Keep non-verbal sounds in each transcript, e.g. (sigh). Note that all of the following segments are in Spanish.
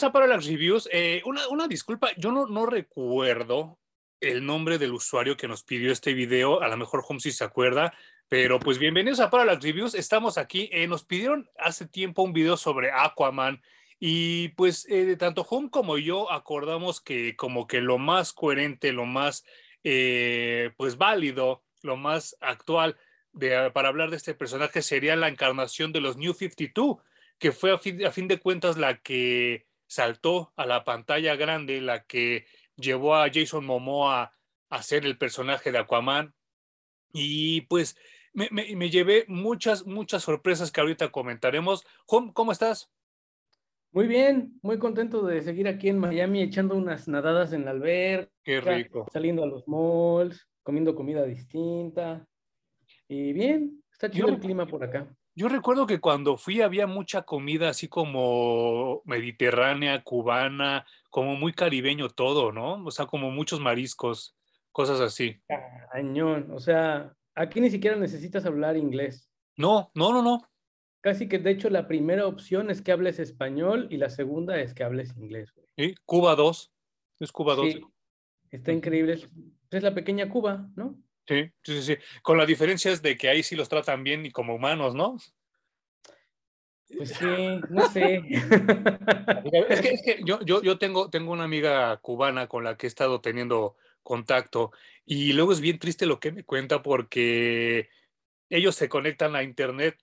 Amigos, bienvenidos a Parallax Reviews. Eh, una, una, disculpa, yo no, no recuerdo el nombre del usuario que nos pidió este video. A lo mejor Home se acuerda, pero pues bienvenidos a Parallax Reviews. Estamos aquí. Eh, nos pidieron hace tiempo un video sobre Aquaman. Y pues eh, tanto Home como yo acordamos que como que lo más coherente, lo más pues válido, lo más actual de, para hablar de este personaje sería la encarnación de los New 52 que fue a fin, de cuentas la que saltó a la pantalla grande, la que llevó a Jason Momoa a ser el personaje de Aquaman. Y pues me, llevé muchas, muchas sorpresas que ahorita comentaremos. Hom, ¿cómo estás? Muy bien, muy contento de seguir aquí en Miami echando unas nadadas en la alberca. Qué rico. Saliendo a los malls, comiendo comida distinta. Y bien, está chido el clima por acá. Yo recuerdo que cuando fui había mucha comida así como mediterránea, cubana, como muy caribeño todo, ¿no? O sea, como muchos mariscos, cosas así. Cañón, o sea, aquí ni siquiera necesitas hablar inglés. No, no, no, no. Casi que de hecho la primera opción es que hables español y la segunda es que hables inglés. Sí, Cuba 2. Es Cuba 2. Sí, está increíble. Es la pequeña Cuba, ¿no? Sí, sí, sí, Con la diferencia es de que ahí sí los tratan bien y como humanos, ¿no? Pues sí, no sé. (laughs) es que, es que yo, yo, yo tengo, tengo una amiga cubana con la que he estado teniendo contacto y luego es bien triste lo que me cuenta porque ellos se conectan a internet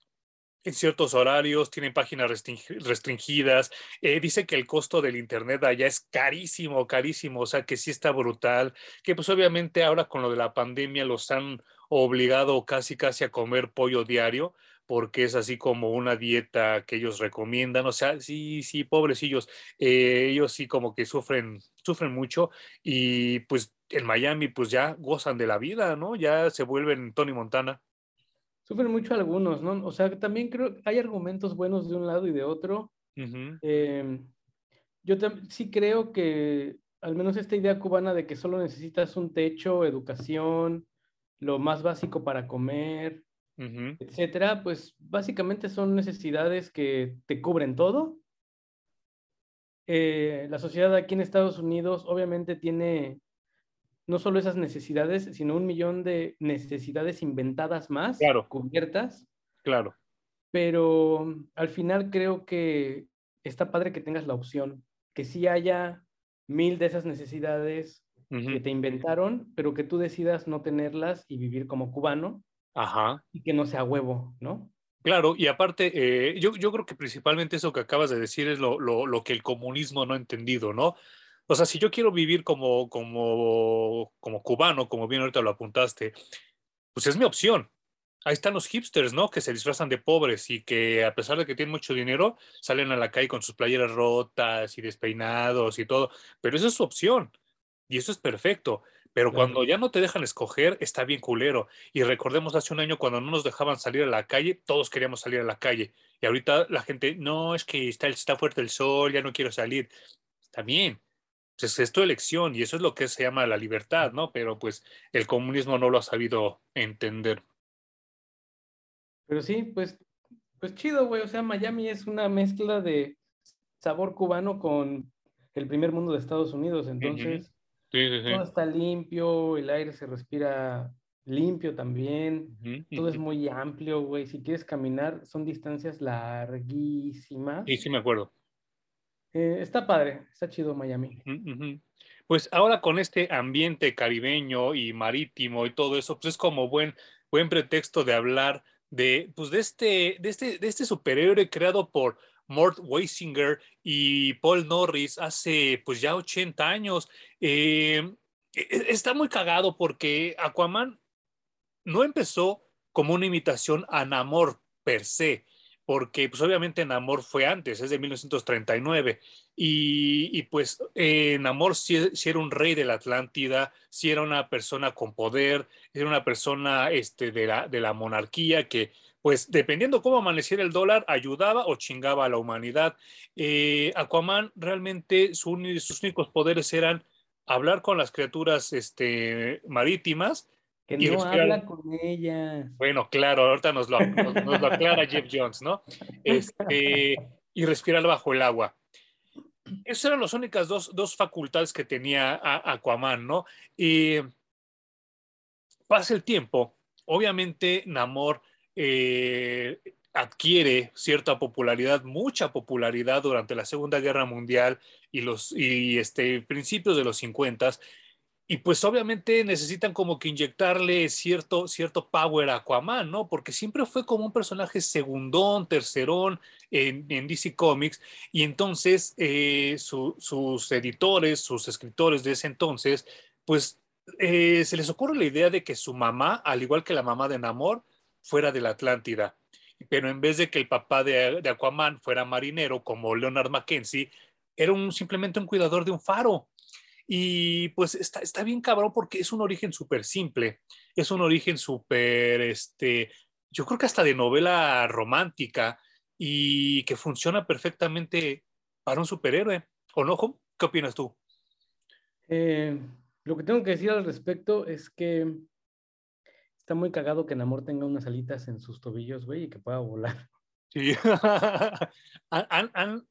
en ciertos horarios, tienen páginas restringidas. Eh, dice que el costo del Internet allá es carísimo, carísimo, o sea que sí está brutal, que pues obviamente ahora con lo de la pandemia los han obligado casi, casi a comer pollo diario, porque es así como una dieta que ellos recomiendan, o sea, sí, sí, pobrecillos, eh, ellos sí como que sufren, sufren mucho y pues en Miami pues ya gozan de la vida, ¿no? Ya se vuelven Tony Montana. Sufren mucho algunos, ¿no? O sea, también creo que hay argumentos buenos de un lado y de otro. Em, yo sí creo que al menos esta idea cubana de que solo necesitas un techo, educación, lo más básico para comer, etcétera, pues básicamente son necesidades que te cubren todo. Eh, la sociedad aquí en Estados Unidos obviamente tiene no solo esas necesidades, sino un millón de necesidades inventadas más, claro. cubiertas. Claro. Pero al final creo que está padre que tengas la opción, que sí haya mil de esas necesidades que te inventaron, pero que tú decidas no tenerlas y vivir como cubano. Ajá. Y que no sea huevo, ¿no? Claro, y aparte, eh, yo, yo, creo que principalmente eso que acabas de decir es lo, lo, lo, que el comunismo no ha entendido, ¿no? O sea, si yo quiero vivir como, como, como cubano, como bien ahorita lo apuntaste, pues es mi opción. Ahí están los hipsters, ¿no? Que se disfrazan de pobres y que a pesar de que tienen mucho dinero, salen a la calle con sus playeras rotas y despeinados y todo. Pero esa es su opción. Y eso es perfecto. Pero cuando ya no te dejan escoger, está bien culero. Y recordemos hace un año cuando no nos dejaban salir a la calle, todos queríamos salir a la calle. Y ahorita la gente, no, es que está, está fuerte el sol, ya no quiero salir. Está bien pues es tu elección y eso es lo que se llama la libertad, ¿no? Pero pues el comunismo no lo ha sabido entender. Pero sí, pues, pues chido, güey. O sea, Miami es una mezcla de sabor cubano con el primer mundo de Estados Unidos. Entonces, todo está limpio, el aire se respira limpio también, todo es muy amplio, güey. Si quieres caminar, son distancias larguísimas. Sí, sí, me acuerdo. Eh, está padre, está chido Miami. Pues ahora con este ambiente caribeño y marítimo y todo eso, pues es como buen, buen pretexto de hablar de, pues de este, de este, de este superhéroe creado por Mort Weisinger y Paul Norris hace pues ya 80 años. Eh, e, e, está muy cagado porque Aquaman no empezó como una imitación a Namor per se porque pues obviamente Namor fue antes, es de 1939, y, y pues eh, Namor sí, era un rey de la Atlántida, sí era una persona con poder, era una persona este, de, la, de la monarquía que pues dependiendo cómo amaneciera el dólar, ayudaba o chingaba a la humanidad. Eh, Aquaman realmente sus únicos poderes eran hablar con las criaturas este, marítimas Que no habla con ella. Bueno, claro, ahorita nos lo, nos, lo aclara Jeff Jones, ¿no? Este, y respirar bajo el agua. Esas eran las únicas dos, dos facultades que tenía Aquaman, ¿no? Y pasa el tiempo, obviamente Namor eh, adquiere cierta popularidad, mucha popularidad durante la Segunda Guerra Mundial y los y este, principios de los 50 y pues obviamente necesitan como que inyectarle cierto, cierto power a Aquaman, ¿no? Porque siempre fue como un personaje segundón, tercerón en, DC Comics. Y entonces eh, sus editores, sus escritores de ese entonces, pues eh, se les ocurre la idea de que su mamá, al igual que la mamá de Namor, fuera de la Atlántida. Pero en vez de que el papá de, de Aquaman fuera marinero como Leonard Mackenzie, era un, simplemente un cuidador de un faro. Y pues está, está bien cabrón porque es un origen súper simple, es un origen súper, este, yo creo que hasta de novela romántica y que funciona perfectamente para un superhéroe. ¿O no, ¿Qué opinas tú? Eh, lo que tengo que decir al respecto es que está muy cagado que Namor tenga unas alitas en sus tobillos, güey, y que pueda volar. Sí. (laughs) han, han,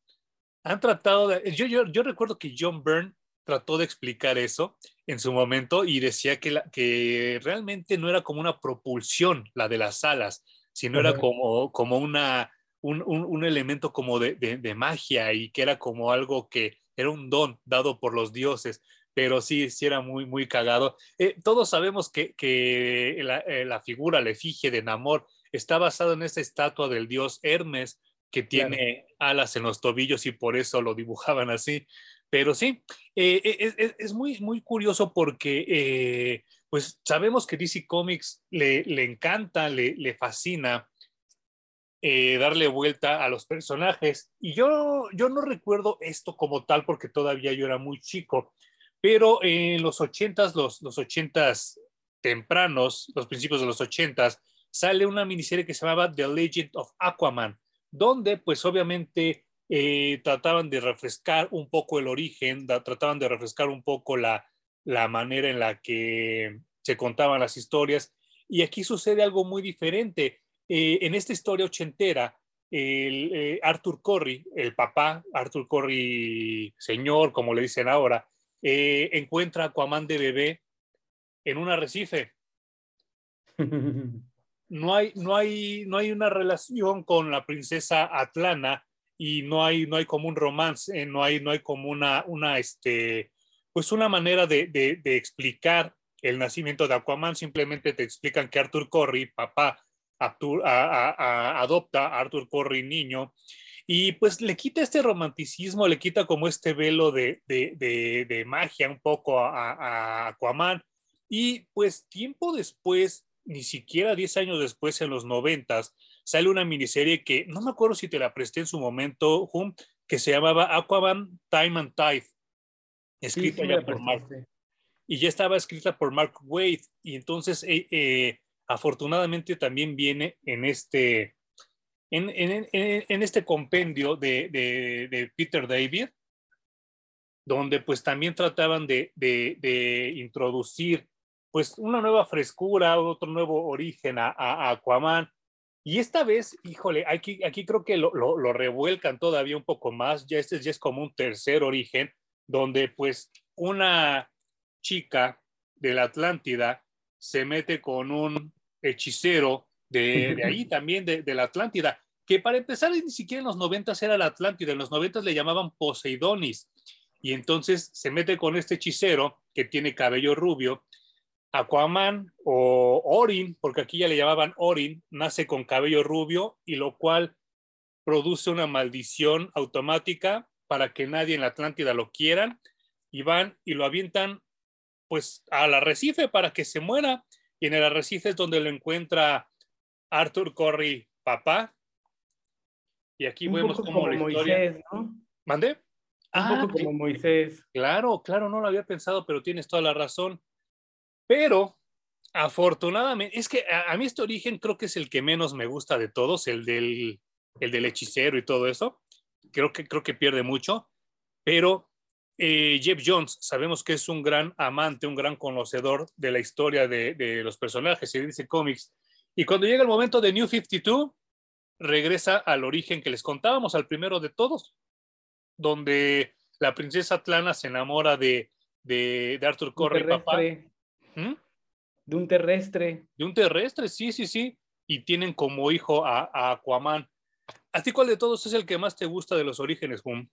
han, tratado de... Yo, yo, yo recuerdo que John Byrne trató de explicar eso en su momento y decía que, que realmente no era como una propulsión la de las alas, sino era como, como una, un, un, elemento como de, de, magia y que era como algo que era un don dado por los dioses, pero sí, sí era muy, muy cagado. Eh, todos sabemos que, que la, eh, la, figura, la efigie de Namor está basada en esa estatua del dios Hermes que tiene alas en los tobillos y por eso lo dibujaban así. Pero sí, eh, eh, es, muy, muy curioso porque eh, pues sabemos que DC Comics le, le encanta, le, le fascina darle vuelta a los personajes. Y yo, yo no recuerdo esto como tal porque todavía yo era muy chico, pero en los ochentas, los, los ochentas tempranos, los principios de los ochentas, sale una miniserie que se llamaba The Legend of Aquaman, donde pues obviamente eh, trataban de refrescar un poco el origen, trataban de refrescar un poco la, la manera en la que se contaban las historias. Y aquí sucede algo muy diferente. Eh, en esta historia ochentera, el, eh, Arthur Corry, el papá, Arthur Corry señor, como le dicen ahora, encuentra a Aquaman de bebé en un arrecife. (laughs) No hay, no, hay, no hay una relación con la princesa Atlana y no hay, no hay como un romance, no hay, no hay como una, una, este, pues una manera de, de, explicar el nacimiento de Aquaman, simplemente te explican que Arthur Corry, papá, adopta a Arthur Corry niño, y pues le quita este romanticismo, le quita como este velo de, de, de magia un poco a, a, Aquaman, y pues tiempo después, ni siquiera 10 años después, en los noventas, sale una miniserie que no me acuerdo si te la presté en su momento, Hum, que se llamaba Aquaman Time and Tide, escrita ya por Mark. Y ya estaba escrita por Mark Wade. Y entonces, eh, eh, afortunadamente, también viene en este, en, en, en, este compendio de, de, de, Peter David, donde pues también trataban de, de, introducir pues una nueva frescura, otro nuevo origen a, a Aquaman y esta vez, híjole, aquí, aquí creo que lo, lo, revuelcan todavía un poco más. Ya este ya es como un tercer origen, donde pues una chica de la Atlántida se mete con un hechicero de, de ahí (laughs) también, de, de, la Atlántida, que para empezar ni siquiera en los noventas era la Atlántida, en los noventas le llamaban Poseidonis. Y entonces se mete con este hechicero que tiene cabello rubio Aquaman o Orin, porque aquí ya le llamaban Orin, nace con cabello rubio y lo cual produce una maldición automática para que nadie en la Atlántida lo quieran y van y lo avientan pues al arrecife para que se muera y en el arrecife es donde lo encuentra Arthur Corry papá y aquí vemos como la historia Moisés, ¿no? ¿Mande? Un ah, poco como Moisés. Claro, claro, no lo había pensado, pero tienes toda la razón. Pero afortunadamente, es que a, mí este origen creo que es el que menos me gusta de todos, el del, el del hechicero y todo eso. Creo que, creo que pierde mucho, pero eh, Jeff Jones, sabemos que es un gran amante, un gran conocedor de la historia de, de los personajes y dice cómics. Y cuando llega el momento de New 52, regresa al origen que les contábamos, al primero de todos, donde la princesa Atlana se enamora de, de, Arthur Corre, papá. ¿Mm? De un terrestre. De un terrestre, sí, sí, sí. Y tienen como hijo a, a Aquaman. ¿A ti cuál de todos es el que más te gusta de los orígenes, Boom?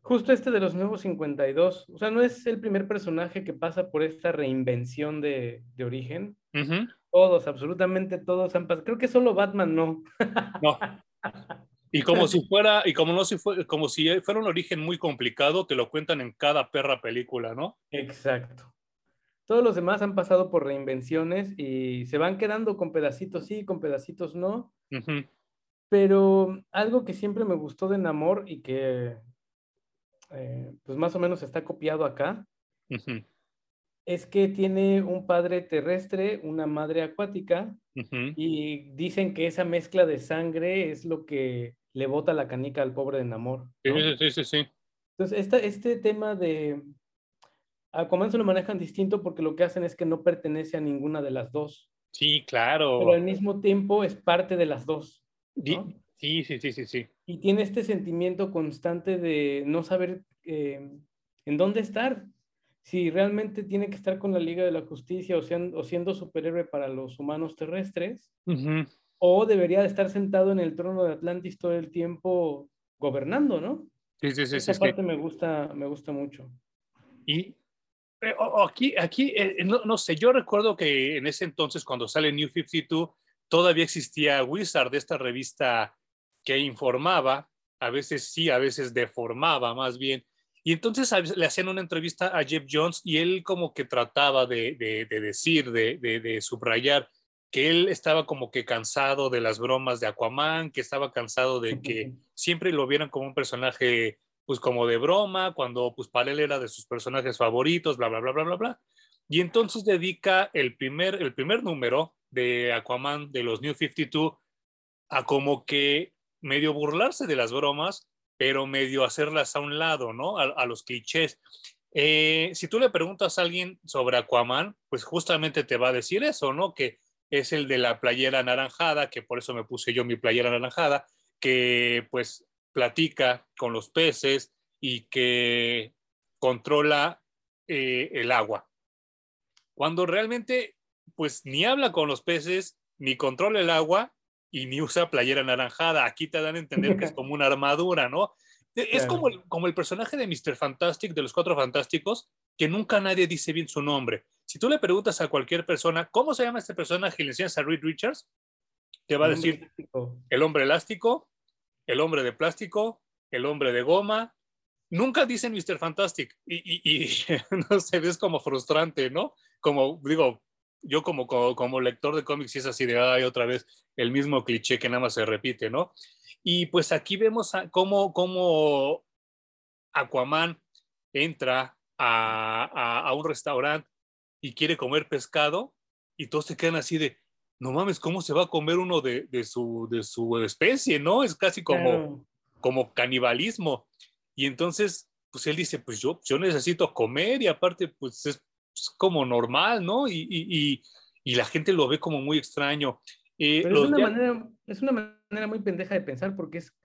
Justo este de los nuevos 52. O sea, no es el primer personaje que pasa por esta reinvención de, de origen. Todos, absolutamente todos han pasado. Creo que solo Batman no. No. Y como si fuera, y como no si fue, como si fuera un origen muy complicado, te lo cuentan en cada perra película, ¿no? Exacto. Todos los demás han pasado por reinvenciones y se van quedando con pedacitos sí, con pedacitos no. Pero algo que siempre me gustó de Namor y que eh, pues más o menos está copiado acá, es que tiene un padre terrestre, una madre acuática, y dicen que esa mezcla de sangre es lo que le bota la canica al pobre de Namor. Sí, sí, sí, sí. Entonces, este tema de Aquaman se lo manejan distinto porque lo que hacen es que no pertenece a ninguna de las dos. Sí, claro. Pero al mismo tiempo es parte de las dos. Sí, sí, sí, sí, sí. Y tiene este sentimiento constante de no saber eh, en dónde estar. Si realmente tiene que estar con la Liga de la Justicia o, siendo superhéroe para los humanos terrestres, o debería de estar sentado en el trono de Atlantis todo el tiempo gobernando, ¿no? Sí, sí, sí. Esa parte me gusta, me gusta mucho. Y eh, aquí, aquí eh, no, no, sé, yo recuerdo que en ese entonces, cuando sale New 52, todavía existía Wizard, esta revista que informaba, a veces sí, a veces deformaba más bien. Y entonces le hacían una entrevista a Jeff Jones y él como que trataba de, de, de decir, de, de, subrayar que él estaba como que cansado de las bromas de Aquaman, que estaba cansado de que (laughs) siempre lo vieran como un personaje pues como de broma, cuando pues para él era de sus personajes favoritos, bla, bla, bla, bla, bla, bla. Y entonces dedica el primer, el primer número de Aquaman de los New 52 a como que medio burlarse de las bromas, pero medio hacerlas a un lado, ¿no? A, los clichés. Eh, si tú le preguntas a alguien sobre Aquaman, pues justamente te va a decir eso, ¿no? Que es el de la playera anaranjada, que por eso me puse yo mi playera anaranjada, que pues platica con los peces y que controla eh, el agua. Cuando realmente, pues ni habla con los peces, ni controla el agua y ni usa playera anaranjada. Aquí te dan a entender que es (laughs) como una armadura, ¿no? E, es como, el, como el personaje de Mr. Fantastic, de los Cuatro Fantásticos, que nunca nadie dice bien su nombre. Si tú le preguntas a cualquier persona, ¿cómo se llama este personaje? Y le enseñas a Reed Richards, te va a decir el hombre elástico, el hombre de plástico, el hombre de goma. Nunca dicen Mr. Fantastic y, (laughs) no sé, es como frustrante, ¿no? Como digo, yo como, como, lector de cómics es así de, ay, otra vez el mismo cliché que nada más se repite, ¿no? Y pues aquí vemos cómo, cómo Aquaman entra a, a, un restaurante y quiere comer pescado y todos se quedan así de, no mames, ¿cómo se va a comer uno de, su, de su especie, no? Es casi como, como canibalismo. Y entonces, pues él dice, pues yo, yo necesito comer y aparte, pues es, como normal, ¿no? Y, y, y, la gente lo ve como muy extraño. Eh, Pero es, una manera, es una manera muy pendeja de pensar porque es,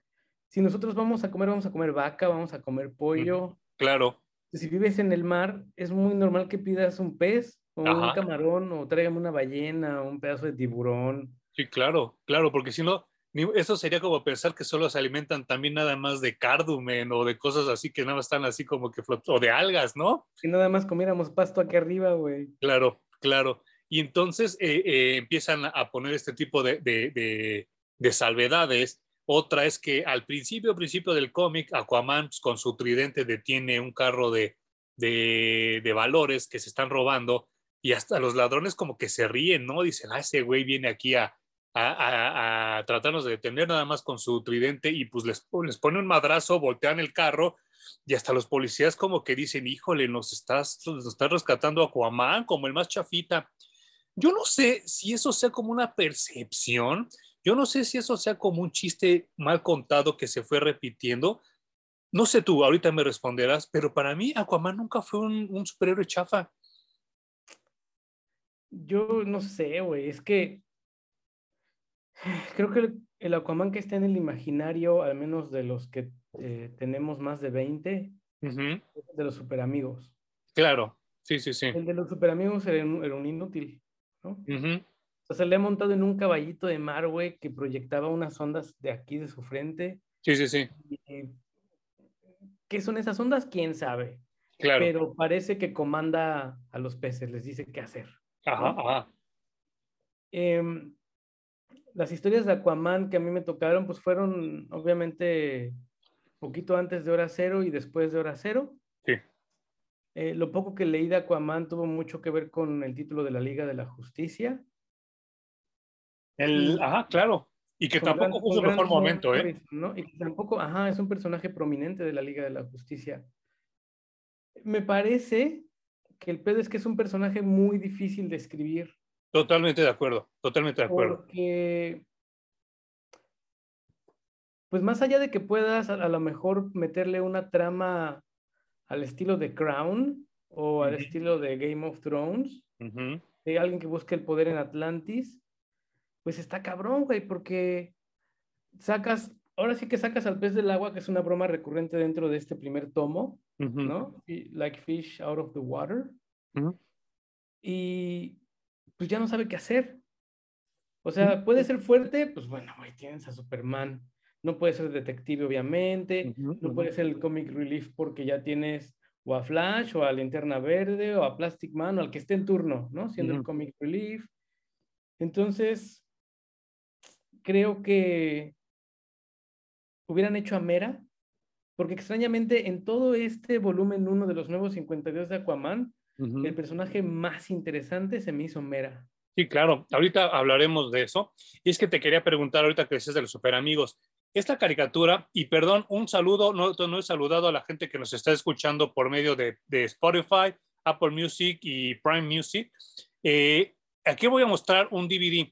si nosotros vamos a comer, vamos a comer vaca, vamos a comer pollo. Claro. Si vives en el mar, es muy normal que pidas un pez o un camarón, o tráigame una ballena, o un pedazo de tiburón. Sí, claro, claro, porque si no, eso sería como pensar que solo se alimentan también nada más de cardumen o de cosas así que nada más están así como que flot o de algas, ¿no? Si nada más comiéramos pasto aquí arriba, güey. Claro, claro. Y entonces eh, eh, empiezan a poner este tipo de, de, de, salvedades. Otra es que al principio, principio del cómic, Aquaman pues, con su tridente detiene un carro de, de valores que se están robando y hasta los ladrones como que se ríen, ¿no? Dicen, ah, ese güey viene aquí a, a, tratarnos de detener nada más con su tridente y pues les, les pone un madrazo, voltean el carro y hasta los policías como que dicen, híjole, nos estás, nos estás rescatando a Aquaman como el más chafita. Yo no sé si eso sea como una percepción, yo no sé si eso sea como un chiste mal contado que se fue repitiendo, No sé tú, ahorita me responderás, pero para mí Aquaman nunca fue un, un superhéroe chafa. Yo no sé, güey, es que (sighs) creo que el, Aquaman que está en el imaginario, al menos de los que eh, tenemos más de 20, es de los superamigos. Claro, sí, sí, sí. El de los superamigos era un, era un inútil, ¿no? O sea, se le ha montado en un caballito de mar, güey, que proyectaba unas ondas de aquí de su frente. Sí, sí, sí. ¿Qué son esas ondas? ¿Quién sabe? Claro. Pero parece que comanda a los peces, les dice qué hacer. Ajá, ajá. Em, las historias de Aquaman que a mí me tocaron, pues fueron obviamente poquito antes de hora cero y después de hora cero. Sí. Eh, lo poco que leí de Aquaman tuvo mucho que ver con el título de la Liga de la Justicia. El, ajá, claro. Y que tampoco fue su mejor momento, ¿eh? ¿no? Y que tampoco, ajá, es un personaje prominente de la Liga de la Justicia. Me parece que el pedo es que es un personaje muy difícil de escribir. Totalmente de acuerdo, totalmente de acuerdo. Porque, pues más allá de que puedas a, lo mejor meterle una trama al estilo de Crown o al estilo de Game of Thrones, de alguien que busque el poder en Atlantis, pues está cabrón, güey, porque sacas, ahora sí que sacas al pez del agua, que es una broma recurrente dentro de este primer tomo, ¿no? Like fish out of the water. Y pues ya no sabe qué hacer. O sea, puede ser fuerte, pues bueno, güey, tienes a Superman. No puede ser detective, obviamente. no puede ser el comic relief porque ya tienes o a Flash, o a Linterna Verde, o a Plastic Man, o al que esté en turno, ¿no? Siendo el comic relief. Entonces, creo que hubieran hecho a Mera, porque extrañamente en todo este volumen 1 de los nuevos 52 de Aquaman, el personaje más interesante se me hizo Mera. Sí, claro, ahorita hablaremos de eso. Y es que te quería preguntar ahorita que dices de los super amigos. Esta caricatura, y perdón, un saludo, no, no he saludado a la gente que nos está escuchando por medio de, Spotify, Apple Music y Prime Music. Eh, aquí voy a mostrar un DVD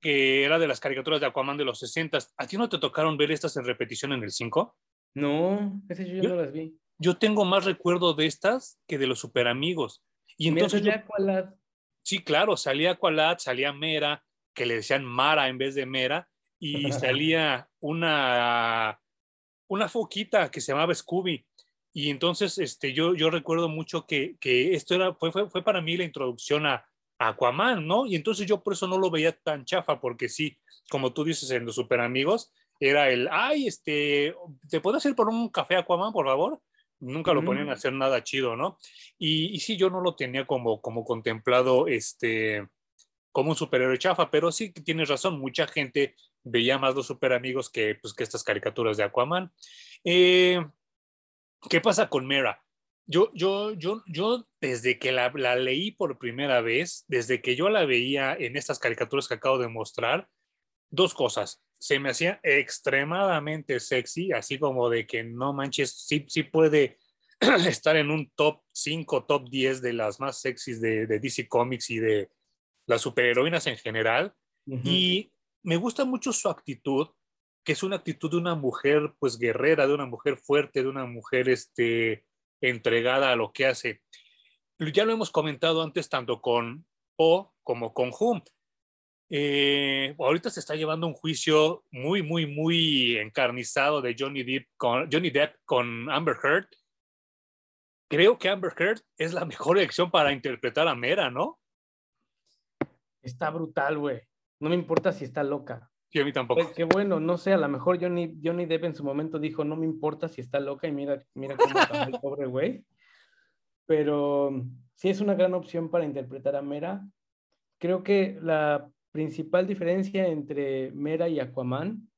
que era de las caricaturas de Aquaman de los 60. ¿A ti no te tocaron ver estas en repetición en el 5? No, ese yo, no las vi. Yo tengo más recuerdo de estas que de los super amigos. Y entonces. Salía Sí, claro, salía Aqualad, salía Mera, que le decían Mara en vez de Mera, y (laughs) salía una, una foquita que se llamaba Scooby. Y entonces este, yo, yo recuerdo mucho que, que esto era, fue, fue, fue para mí la introducción a, Aquaman, ¿no? Y entonces yo por eso no lo veía tan chafa, porque sí, como tú dices en los super amigos, era el, ay, este, ¿te puedo hacer por un café Aquaman, por favor? Nunca lo ponían a hacer nada chido, ¿no? Y, y sí, yo no lo tenía como, como contemplado, este, como un superhéroe chafa, pero sí tienes razón, mucha gente veía más los super amigos que, pues, que estas caricaturas de Aquaman. Eh, ¿Qué pasa con Mera? Yo, yo, yo, yo desde que la, leí por primera vez, desde que yo la veía en estas caricaturas que acabo de mostrar, dos cosas. Se me hacía extremadamente sexy, así como de que no manches, sí, sí puede (clears throat) estar en un top 5, top 10 de las más sexys de, DC Comics y de las superheroínas en general. Y me gusta mucho su actitud, que es una actitud de una mujer pues guerrera, de una mujer fuerte, de una mujer este, entregada a lo que hace. Ya lo hemos comentado antes tanto con Po como con Hum. Eh, ahorita se está llevando un juicio muy, muy, muy encarnizado de Johnny Depp con, Johnny Depp con Amber Heard. Creo que Amber Heard es la mejor elección para interpretar a Mera, ¿no? Está brutal, güey. No me importa si está loca. Sí, a mí tampoco. Pues, qué bueno, no sé, a lo mejor Johnny, Johnny Depp en su momento dijo, no me importa si está loca y mira, mira cómo está el pobre güey. Pero sí es una gran opción para interpretar a Mera. Creo que la principal diferencia entre Mera y Aquaman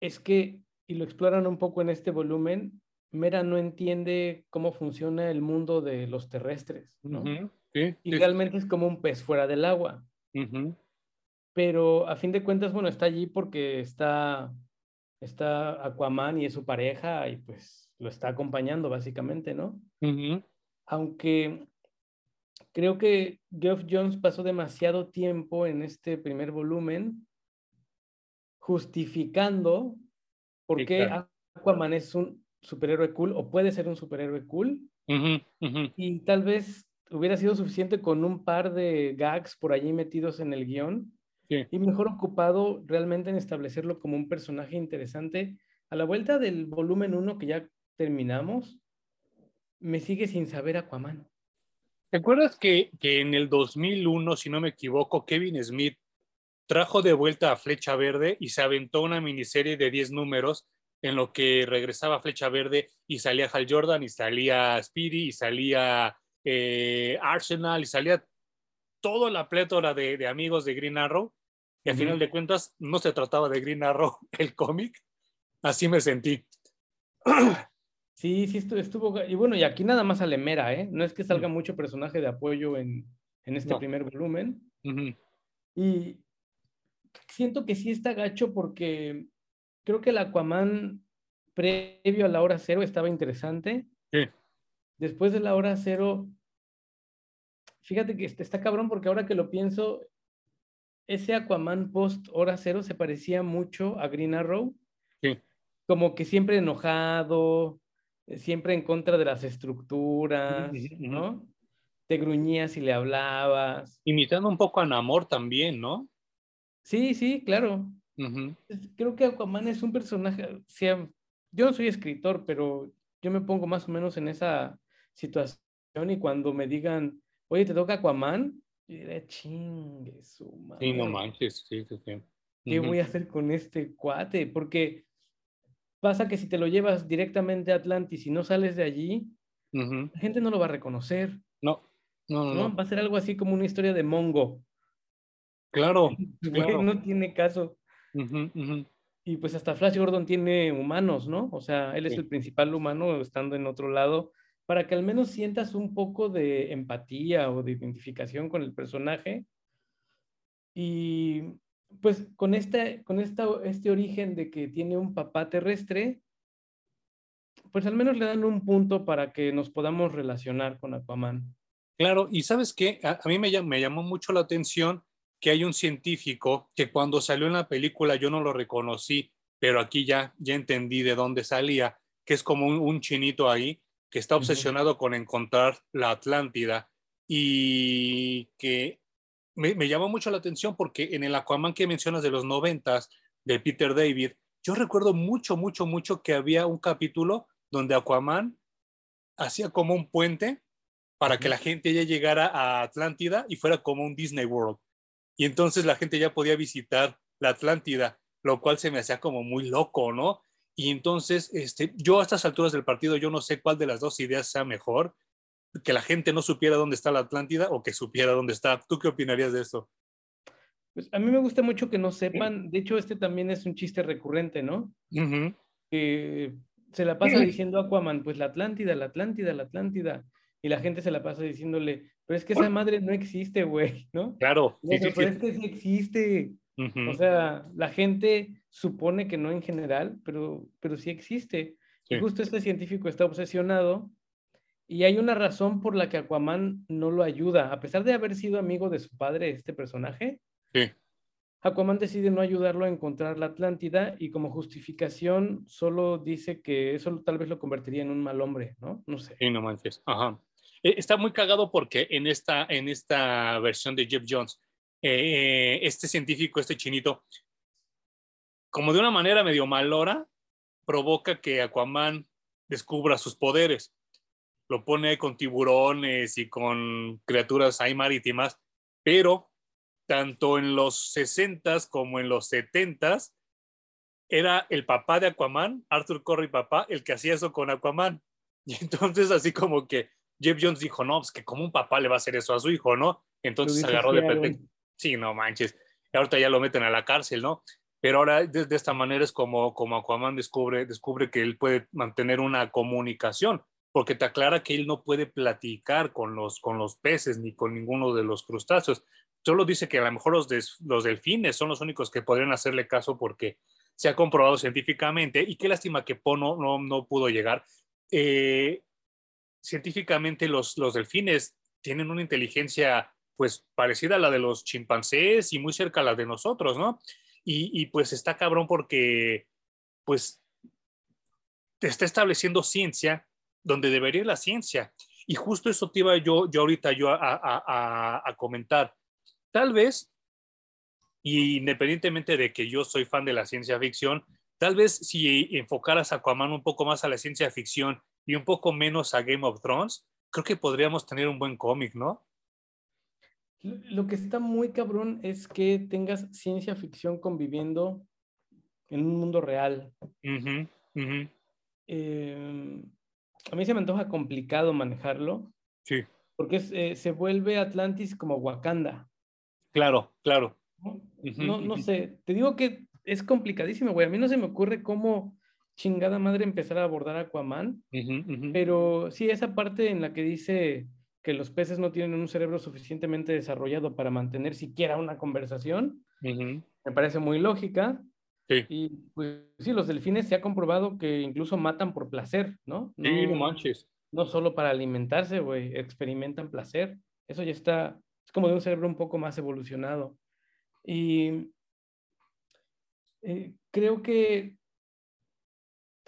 es que, y lo exploran un poco en este volumen, Mera no entiende cómo funciona el mundo de los terrestres, ¿no? y realmente es como un pez fuera del agua pero a fin de cuentas, bueno, está allí porque está, está Aquaman y es su pareja y pues lo está acompañando básicamente, ¿no? Aunque creo que Geoff Jones pasó demasiado tiempo en este primer volumen justificando por qué Aquaman es un superhéroe cool o puede ser un superhéroe cool. Y tal vez hubiera sido suficiente con un par de gags por allí metidos en el guion. Y mejor ocupado realmente en establecerlo como un personaje interesante. A la vuelta del volumen 1 que ya terminamos, me sigue sin saber Aquaman. ¿Te acuerdas que, que en el 2001, si no me equivoco, Kevin Smith trajo de vuelta a Flecha Verde y se aventó una miniserie de 10 números en lo que regresaba Flecha Verde y salía Hal Jordan y salía Speedy y salía eh, Arsenal y salía toda la plétora de, amigos de Green Arrow. Y al final de cuentas no se trataba de Green Arrow, (laughs) el cómic. Así me sentí. (clears throat) Sí, sí, estuvo, Y bueno, y aquí nada más sale Mera, ¿eh? No es que salga mucho personaje de apoyo en, este primer volumen. Y siento que sí está gacho porque creo que el Aquaman previo a la hora cero estaba interesante. Sí. Después de la hora cero, fíjate que está cabrón porque ahora que lo pienso, ese Aquaman post hora cero se parecía mucho a Green Arrow. Sí. Como que siempre enojado, siempre en contra de las estructuras, ¿no? Te gruñías y le hablabas. Imitando un poco a Namor también, ¿no? Sí, sí, claro. Creo que Aquaman es un personaje, yo no soy escritor, pero yo me pongo más o menos en esa situación y cuando me digan, oye, ¿te toca Aquaman? Yo diré, chingue su madre. Sí, no manches, sí, sí, sí. ¿Qué voy a hacer con este cuate? Porque pasa que si te lo llevas directamente a Atlantis y no sales de allí, la gente no lo va a reconocer. No, no, no, no. Va a ser algo así como una historia de Mongo. Claro, (laughs) No tiene caso. Y pues hasta Flash Gordon tiene humanos, ¿no? O sea, él es el principal humano estando en otro lado, para que al menos sientas un poco de empatía o de identificación con el personaje. Y pues con, este, con esta, este origen de que tiene un papá terrestre, pues al menos le dan un punto para que nos podamos relacionar con Aquaman. Claro, y sabes qué, a, mí me, me llamó mucho la atención que hay un científico que cuando salió en la película yo no lo reconocí, pero aquí ya, ya entendí de dónde salía, que es como un, chinito ahí que está obsesionado con encontrar la Atlántida y que me, me, llamó mucho la atención porque en el Aquaman que mencionas de los noventas de Peter David, yo recuerdo mucho, mucho, mucho que había un capítulo donde Aquaman hacía como un puente para que la gente ya llegara a Atlántida y fuera como un Disney World. Y entonces la gente ya podía visitar la Atlántida, lo cual se me hacía como muy loco, ¿no? Y entonces, este, yo a estas alturas del partido, yo no sé cuál de las dos ideas sea mejor, que la gente no supiera dónde está la Atlántida o que supiera dónde está. ¿Tú qué opinarías de eso? Pues a mí me gusta mucho que no sepan, de hecho este también es un chiste recurrente, ¿no? Se la pasa diciendo Aquaman, pues la Atlántida, la Atlántida, la Atlántida, y la gente se la pasa diciéndole, pero es que esa madre no existe, güey, ¿no? Claro. pero es que sí existe. O sea, la gente supone que no en general, pero, pero sí existe. Y justo este científico está obsesionado y hay una razón por la que Aquaman no lo ayuda. A pesar de haber sido amigo de su padre, este personaje, sí. Aquaman decide no ayudarlo a encontrar la Atlántida y como justificación solo dice que eso tal vez lo convertiría en un mal hombre, ¿no? No sé. Sí, no manches. Ajá. Eh, está muy cagado porque en esta, en esta versión de Jeff Jones, eh, este científico, este chinito, como de una manera medio malora, provoca que Aquaman descubra sus poderes. Lo pone con tiburones y con criaturas ahí marítimas, pero tanto en los 60s como en los 70s, era el papá de Aquaman, Arthur Curry papá, el que hacía eso con Aquaman. (laughs) Y entonces así como que Jeff Jones dijo, no, pues que como un papá le va a hacer eso a su hijo, ¿no? Entonces agarró de pretexto. Sí, no manches. ahorita ya lo meten a la cárcel, ¿no? Pero ahora de, esta manera es como, como Aquaman descubre, descubre que él puede mantener una comunicación, porque te aclara que él no puede platicar con los, con los peces ni con ninguno de los crustáceos. Solo dice que a lo mejor los, los delfines son los únicos que podrían hacerle caso porque se ha comprobado científicamente y qué lástima que Pono no, no pudo llegar. Eh, científicamente los, los delfines tienen una inteligencia pues parecida a la de los chimpancés y muy cerca a la de nosotros, ¿no? Y, pues está cabrón porque pues está estableciendo ciencia donde debería ir la ciencia. Y justo eso te iba yo, yo ahorita yo a, comentar. Tal vez, y independientemente de que yo soy fan de la ciencia ficción, tal vez si enfocaras a Aquaman un poco más a la ciencia ficción y un poco menos a Game of Thrones, creo que podríamos tener un buen cómic, ¿no? Lo que está muy cabrón es que tengas ciencia ficción conviviendo en un mundo real. Em, a mí se me antoja complicado manejarlo. Sí. Porque eh, se vuelve Atlantis como Wakanda. Claro, claro. ¿No? no, sé, te digo que es complicadísimo, güey. A mí no se me ocurre cómo chingada madre empezar a abordar Aquaman, pero sí, esa parte en la que dice que los peces no tienen un cerebro suficientemente desarrollado para mantener siquiera una conversación, me parece muy lógica. Y pues sí, los delfines se ha comprobado que incluso matan por placer, ¿no? no sí, no manches. No solo para alimentarse, güey, experimentan placer. Eso ya está, es como de un cerebro un poco más evolucionado. Y eh, creo que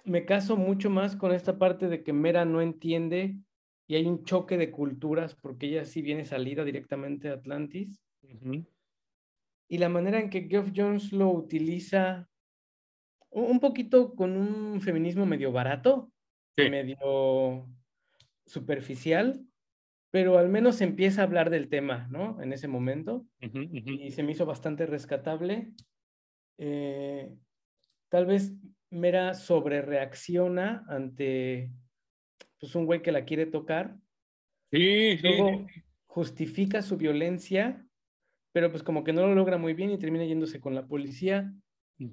me caso mucho más con esta parte de que Mera no entiende y hay un choque de culturas porque ella sí viene salida directamente de Atlantis. Y la manera en que Geoff Jones lo utiliza un poquito con un feminismo medio barato, medio superficial, pero al menos empieza a hablar del tema, ¿no? En ese momento. Y se me hizo bastante rescatable. Eh, tal vez Mera sobre reacciona ante pues un güey que la quiere tocar. Sí, Luego justifica su violencia, pero pues como que no lo logra muy bien y termina yéndose con la policía.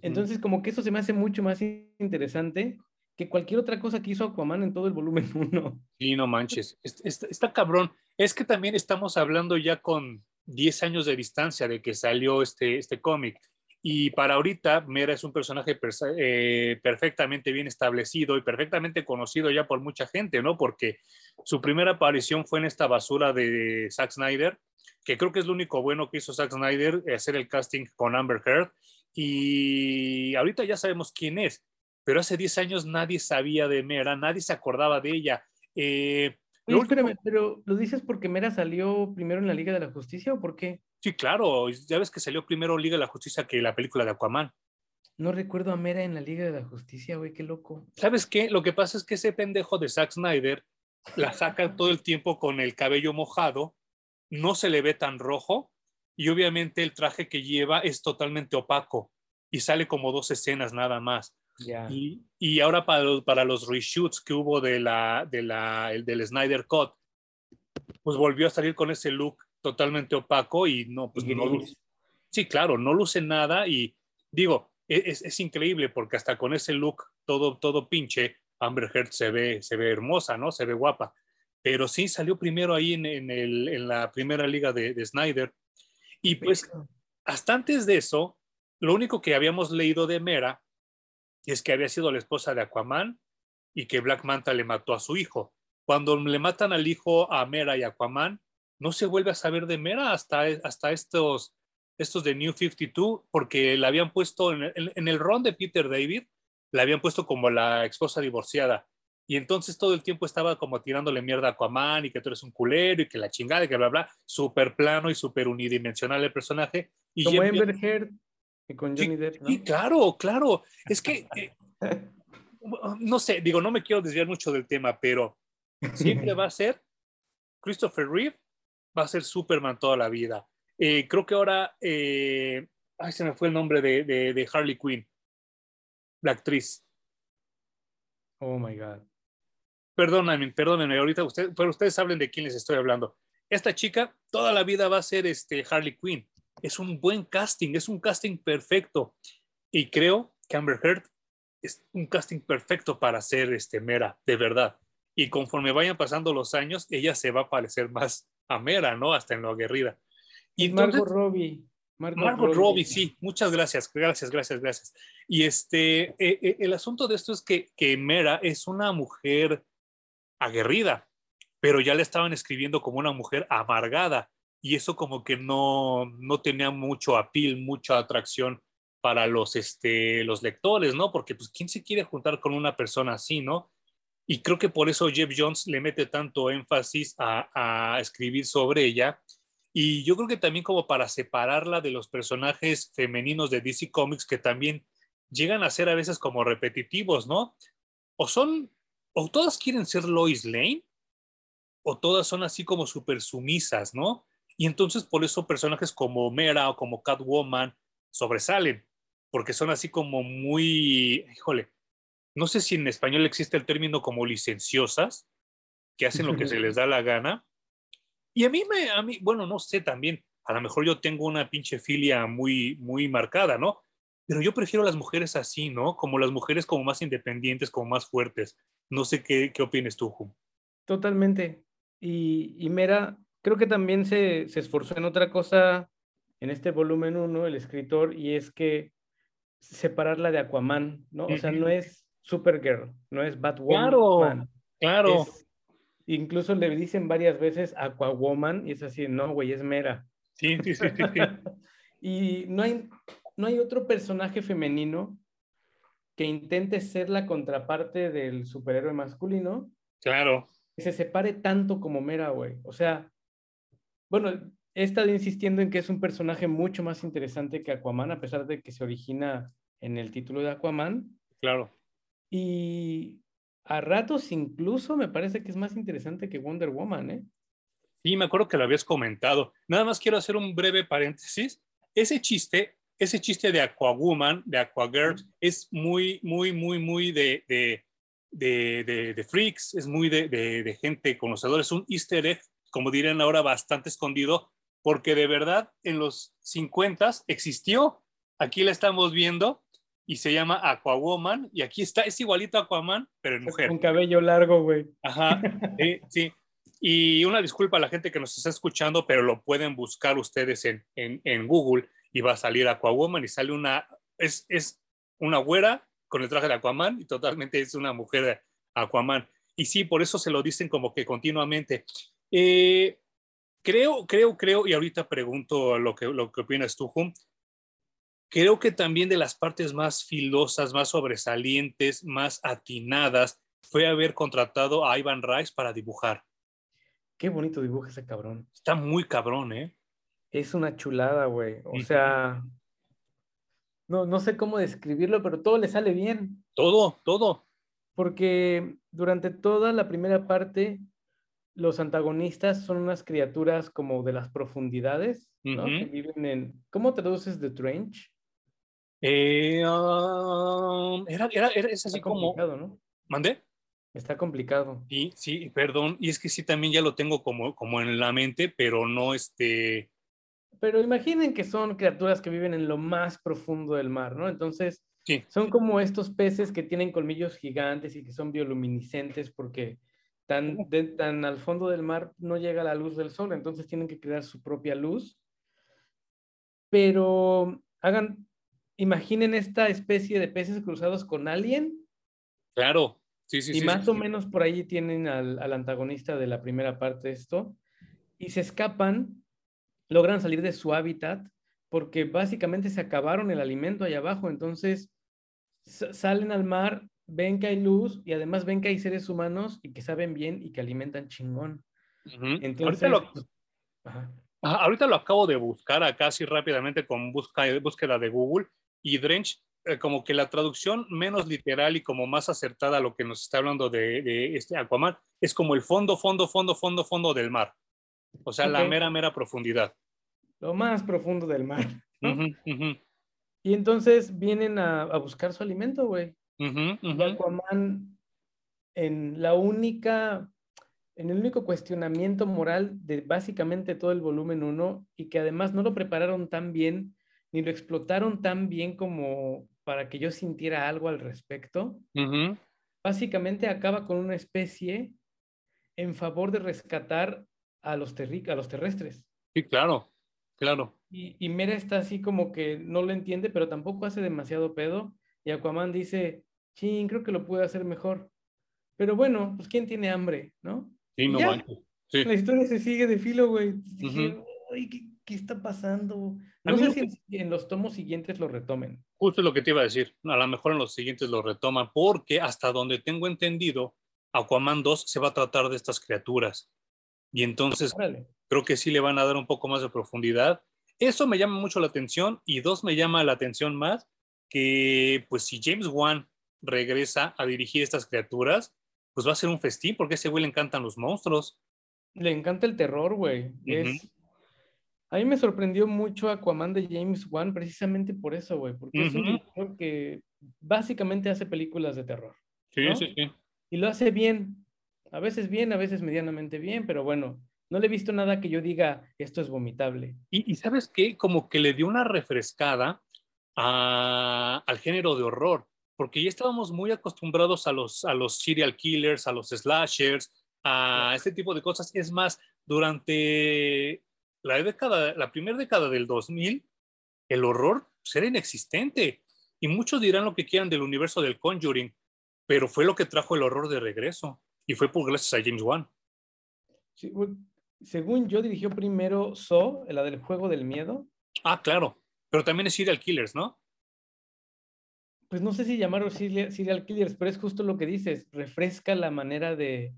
Entonces como que eso se me hace mucho más interesante que cualquier otra cosa que hizo Aquaman en todo el volumen (laughs) 1. Sí, no manches, está, está, cabrón. Es que también estamos hablando ya con 10 años de distancia de que salió este, este cómic. Y para ahorita, Mera es un personaje eh, perfectamente bien establecido y perfectamente conocido ya por mucha gente, ¿no? Porque su primera aparición fue en esta basura de Zack Snyder, que creo que es lo único bueno que hizo Zack Snyder, hacer el casting con Amber Heard. Y ahorita ya sabemos quién es, pero hace 10 años nadie sabía de Mera, nadie se acordaba de ella. Eh, espérame, pero ¿lo dices porque Mera salió primero en la Liga de la Justicia o por qué? Sí, claro, ya ves que salió primero Liga de la Justicia que la película de Aquaman. No recuerdo a Mera en la Liga de la Justicia, güey, qué loco. ¿Sabes qué? Lo que pasa es que ese pendejo de Zack Snyder la saca (laughs) todo el tiempo con el cabello mojado, no se le ve tan rojo y obviamente el traje que lleva es totalmente opaco y sale como dos escenas nada más. Y, y, ahora para los, para los reshoots que hubo de la, de la, el, del Snyder Cut, pues volvió a salir con ese look totalmente opaco y no, pues no luce. Sí, claro, no luce nada y digo, e-, es, es, increíble porque hasta con ese look todo, todo pinche, Amber Heard se ve, se ve hermosa, ¿no? Se ve guapa. Pero sí salió primero ahí en, en, el, en la primera liga de, de, Snyder. Y pues, hasta antes de eso, lo único que habíamos leído de Mera es que había sido la esposa de Aquaman y que Black Manta le mató a su hijo. Cuando le matan al hijo a Mera y Aquaman, no se vuelve a saber de Mera hasta, hasta estos, estos de New 52, porque la habían puesto en el, en el ron de Peter David, la habían puesto como la esposa divorciada. Y entonces todo el tiempo estaba como tirándole mierda a Aquaman y que tú eres un culero y que la chingada y que bla, bla, súper plano y súper unidimensional el personaje. Y como Amber Heard y con Johnny Depp, ¿no? claro, claro. Es que, eh, (laughs) no sé, digo, no me quiero desviar mucho del tema, pero siempre (laughs) va a ser Christopher Reeve va a ser Superman toda la vida. Eh, creo que ahora, eh, ay, se me fue el nombre de, de, Harley Quinn, la actriz. Oh my God. Perdónenme, perdónenme, ahorita usted, pero ustedes hablen de quién les estoy hablando. Esta chica toda la vida va a ser este Harley Quinn. Es un buen casting, es un casting perfecto. Y creo que Amber Heard es un casting perfecto para ser este Mera, de verdad. Y conforme vayan pasando los años, ella se va a parecer más a Mera, ¿no? Hasta en lo aguerrida. Y Margot Robbie. Margot, Robbie, sí, muchas gracias, gracias, gracias, gracias. Y este, eh, eh, el asunto de esto es que, que Mera es una mujer aguerrida, pero ya le estaban escribiendo como una mujer amargada y eso como que no, no tenía mucho apil, mucha atracción para los, este, los lectores, ¿no? Porque, pues, ¿quién se quiere juntar con una persona así, ¿no? Y creo que por eso Jeff Jones le mete tanto énfasis a, a escribir sobre ella. Y yo creo que también como para separarla de los personajes femeninos de DC Comics que también llegan a ser a veces como repetitivos, ¿no? O son, o todas quieren ser Lois Lane, o todas son así como súper sumisas, ¿no? Y entonces por eso personajes como Mera o como Catwoman sobresalen, porque son así como muy, híjole, no sé si en español existe el término como licenciosas, que hacen lo que se les da la gana. Y a mí me, a mí, bueno, no sé también, a lo mejor yo tengo una pinche filia muy, muy marcada, ¿no? Pero yo prefiero las mujeres así, ¿no? Como las mujeres como más independientes, como más fuertes. No sé qué, qué opinas tú, Ju. Totalmente. Y, y Mera, creo que también se, se esforzó en otra cosa en este volumen 1, el escritor, y es que separarla de Aquaman, ¿no? O sea, no es Supergirl, no es Batwoman. Claro, claro. incluso le dicen varias veces Aquawoman y es así, no, güey, es Mera. Sí, sí, sí, sí. (laughs) y no hay, no hay otro personaje femenino que intente ser la contraparte del superhéroe masculino. Claro. Que se separe tanto como Mera, güey. O sea, bueno, he estado insistiendo en que es un personaje mucho más interesante que Aquaman, a pesar de que se origina en el título de Aquaman. Claro. Y a ratos incluso me parece que es más interesante que Wonder Woman, ¿eh? Sí, me acuerdo que lo habías comentado. Nada más quiero hacer un breve paréntesis. Ese chiste, ese chiste de Aquawoman, de Aquagirl, es muy, muy, muy, muy de, de, de, de freaks, es muy de, gente conocedora. Es un easter egg, como dirían ahora, bastante escondido, porque de verdad en los 50 existió. Aquí la estamos viendo y se llama Aquawoman y aquí está, es igualito a Aquaman, pero en mujer. Con cabello largo, güey. Ajá, sí, sí. Y una disculpa a la gente que nos está escuchando, pero lo pueden buscar ustedes en, en, en Google y va a salir Aquawoman y sale una, es, es una güera con el traje de Aquaman y totalmente es una mujer de Aquaman. Y sí, por eso se lo dicen como que continuamente. Eh, creo, creo, creo, y ahorita pregunto lo que, lo que opinas tú, Hum, creo que también de las partes más filosas, más sobresalientes, más atinadas, fue haber contratado a Ivan Rice para dibujar. Qué bonito dibuja ese cabrón. Está muy cabrón, ¿eh? Es una chulada, güey. O sea, no, no sé cómo describirlo, pero todo le sale bien. Todo, todo. Porque durante toda la primera parte, los antagonistas son unas criaturas como de las profundidades, ¿no? Que viven en... ¿Cómo traduces The Trench? Eh, um, era, era, es así como. ¿no? ¿Mandé? Está complicado. Sí, sí, perdón. Y es que sí, también ya lo tengo como, como en la mente, pero no este. Pero imaginen que son criaturas que viven en lo más profundo del mar, ¿no? Entonces, sí. son como estos peces que tienen colmillos gigantes y que son bioluminiscentes porque tan, tan al fondo del mar no llega la luz del sol, entonces tienen que crear su propia luz. Pero hagan, imaginen esta especie de peces cruzados con Alien. Claro, sí, sí. Y más o menos por ahí tienen al, antagonista de la primera parte de esto. Y se escapan, logran salir de su hábitat porque básicamente se acabaron el alimento allá abajo. Entonces salen al mar, ven que hay luz y además ven que hay seres humanos y que saben bien y que alimentan chingón. Entonces, ahorita lo, pues, ahorita lo acabo de buscar acá así rápidamente con búsqueda de Google y Drench, eh, como que la traducción menos literal y como más acertada a lo que nos está hablando de, este Aquaman, es como el fondo, fondo, fondo, fondo, fondo del mar. O sea, la mera, mera profundidad. Lo más profundo del mar. Y entonces vienen a, buscar su alimento, güey. Aquaman, en la única, en el único cuestionamiento moral de básicamente todo el volumen 1 y que además no lo prepararon tan bien ni lo explotaron tan bien como para que yo sintiera algo al respecto. Básicamente acaba con una especie en favor de rescatar a los, a los terrestres. Sí, claro, claro. Y, y, Mera está así como que no lo entiende, pero tampoco hace demasiado pedo. Y Aquaman dice, ching, creo que lo puede hacer mejor. Pero bueno, pues ¿quién tiene hambre, no? Sí, no La historia se sigue de filo, güey. ¿qué está pasando? No sé si en, los tomos siguientes lo retomen. Justo lo que te iba a decir. A lo mejor en los siguientes lo retoman, porque hasta donde tengo entendido, Aquaman 2 se va a tratar de estas criaturas. Y entonces creo que sí le van a dar un poco más de profundidad. Eso me llama mucho la atención. Y dos, me llama la atención más que, pues, si James Wan regresa a dirigir estas criaturas, pues va a ser un festín, porque a ese güey le encantan los monstruos. Le encanta el terror, güey. A mí me sorprendió mucho Aquaman de James Wan precisamente por eso, güey, porque es un director que básicamente hace películas de terror. Sí, sí, sí. Y lo hace bien. A veces bien, a veces medianamente bien, pero bueno, no le he visto nada que yo diga esto es vomitable. Y, sabes qué, como que le dio una refrescada al género de horror, porque ya estábamos muy acostumbrados a los, a los serial killers, a los slashers, a este tipo de cosas. Es más, durante la década, la primera década del 2000, el horror era inexistente. Y muchos dirán lo que quieran del universo del Conjuring, pero fue lo que trajo el horror de regreso. Y fue por gracias a James Wan. según yo, dirigió primero Saw, la del juego del miedo. Ah, claro. Pero también es Serial Killers, ¿no? pues no sé si llamarlo serial killers, pero es justo lo que dices, refresca la manera de,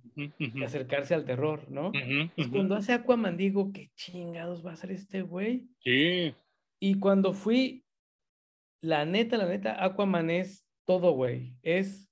acercarse al terror, ¿no? Uh -huh, uh -huh. Cuando hace Aquaman digo, ¿qué chingados va a ser este güey? Sí. Y cuando fui, la neta, la neta, Aquaman es todo, güey. Es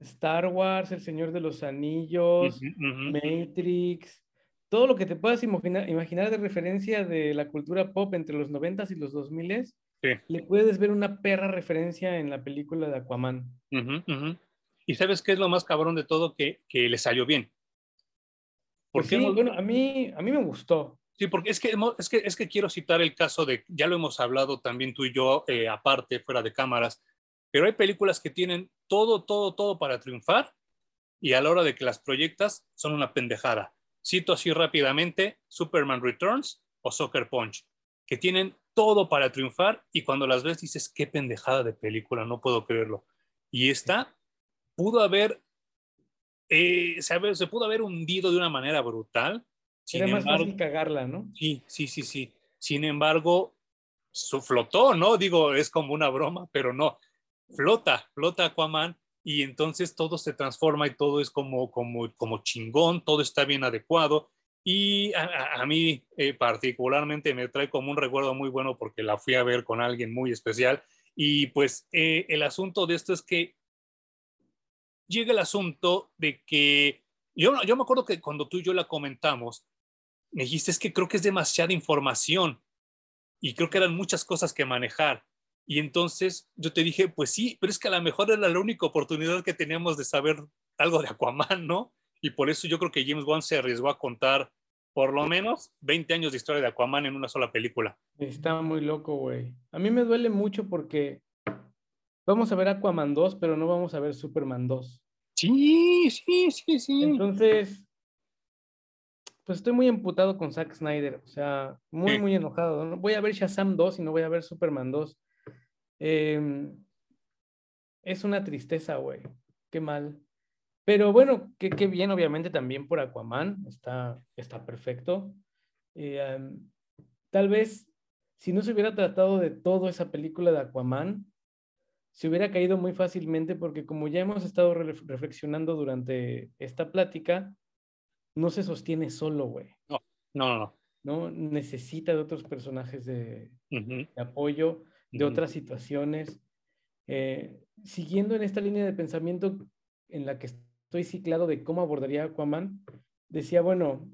Star Wars, El Señor de los Anillos, Matrix, todo lo que te puedas imaginar, imaginar de referencia de la cultura pop entre los 90s y los 2000s Sí. Le puedes ver una perra referencia en la película de Aquaman. Uh -huh, uh -huh. Y sabes qué es lo más cabrón de todo que, que le salió bien. Porque pues sí, bueno, a mí, a mí me gustó. Sí, porque es que, es, que, es que quiero citar el caso de, ya lo hemos hablado también tú y yo, eh, aparte, fuera de cámaras, pero hay películas que tienen todo, todo, todo para triunfar y a la hora de que las proyectas son una pendejada. Cito así rápidamente Superman Returns o Soccer Punch, que tienen todo para triunfar y cuando las ves dices, qué pendejada de película, no puedo creerlo. Y esta pudo haber, eh, se, se, pudo haber hundido de una manera brutal. Sin Era más fácil cagarla, ¿no? Sí, sí, sí, sí. Sin embargo, su flotó, ¿no? Digo, es como una broma, pero no. Flota, flota Aquaman y entonces todo se transforma y todo es como, como, como chingón, todo está bien adecuado y a, mí eh, particularmente me trae como un recuerdo muy bueno porque la fui a ver con alguien muy especial. Y pues eh, el asunto de esto es que llega el asunto de que yo, yo me acuerdo que cuando tú y yo la comentamos, me dijiste es que creo que es demasiada información y creo que eran muchas cosas que manejar. Y entonces yo te dije, pues sí, pero es que a lo mejor era la única oportunidad que teníamos de saber algo de Aquaman, ¿no? Y por eso yo creo que James Wan se arriesgó a contar por lo menos 20 años de historia de Aquaman en una sola película. Está muy loco, güey. A mí me duele mucho porque vamos a ver Aquaman 2, pero no vamos a ver Superman 2. Sí, sí, sí, sí. Entonces, pues estoy muy emputado con Zack Snyder, o sea, muy, muy enojado. Voy a ver Shazam 2 y no voy a ver Superman 2. Em, es una tristeza, güey. Qué mal. Pero bueno, qué, bien, obviamente, también por Aquaman, está, está perfecto. Eh, tal vez, si no se hubiera tratado de todo esa película de Aquaman, se hubiera caído muy fácilmente porque como ya hemos estado reflexionando durante esta plática, no se sostiene solo, güey. No, no, no. No necesita de otros personajes de, apoyo, de otras situaciones. Eh, siguiendo en esta línea de pensamiento en la que estoy ciclado de cómo abordaría Aquaman, decía, bueno,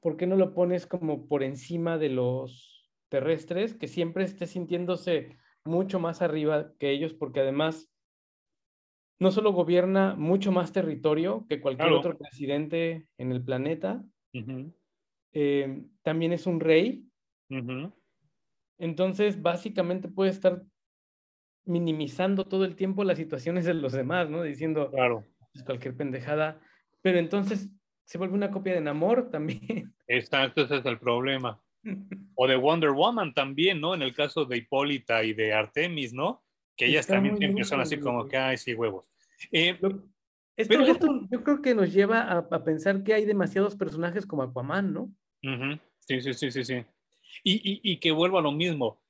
¿por qué no lo pones como por encima de los terrestres, que siempre esté sintiéndose mucho más arriba que ellos, porque además no solo gobierna mucho más territorio que cualquier otro presidente en el planeta, eh, también es un rey. Entonces, básicamente puede estar minimizando todo el tiempo las situaciones de los demás, ¿no? Diciendo, claro cualquier pendejada. Pero entonces se vuelve una copia de Namor también. (laughs) Exacto, ese es el problema. (laughs) O de Wonder Woman también, ¿no? En el caso de Hipólita y de Artemis, ¿no? Que ellas también siempre son así como que, ay, sí, huevos. Eh, esto, pero... esto, yo creo que nos lleva a, pensar que hay demasiados personajes como Aquaman, ¿no? Sí, sí, sí, sí, sí. Y, y, que vuelva a lo mismo.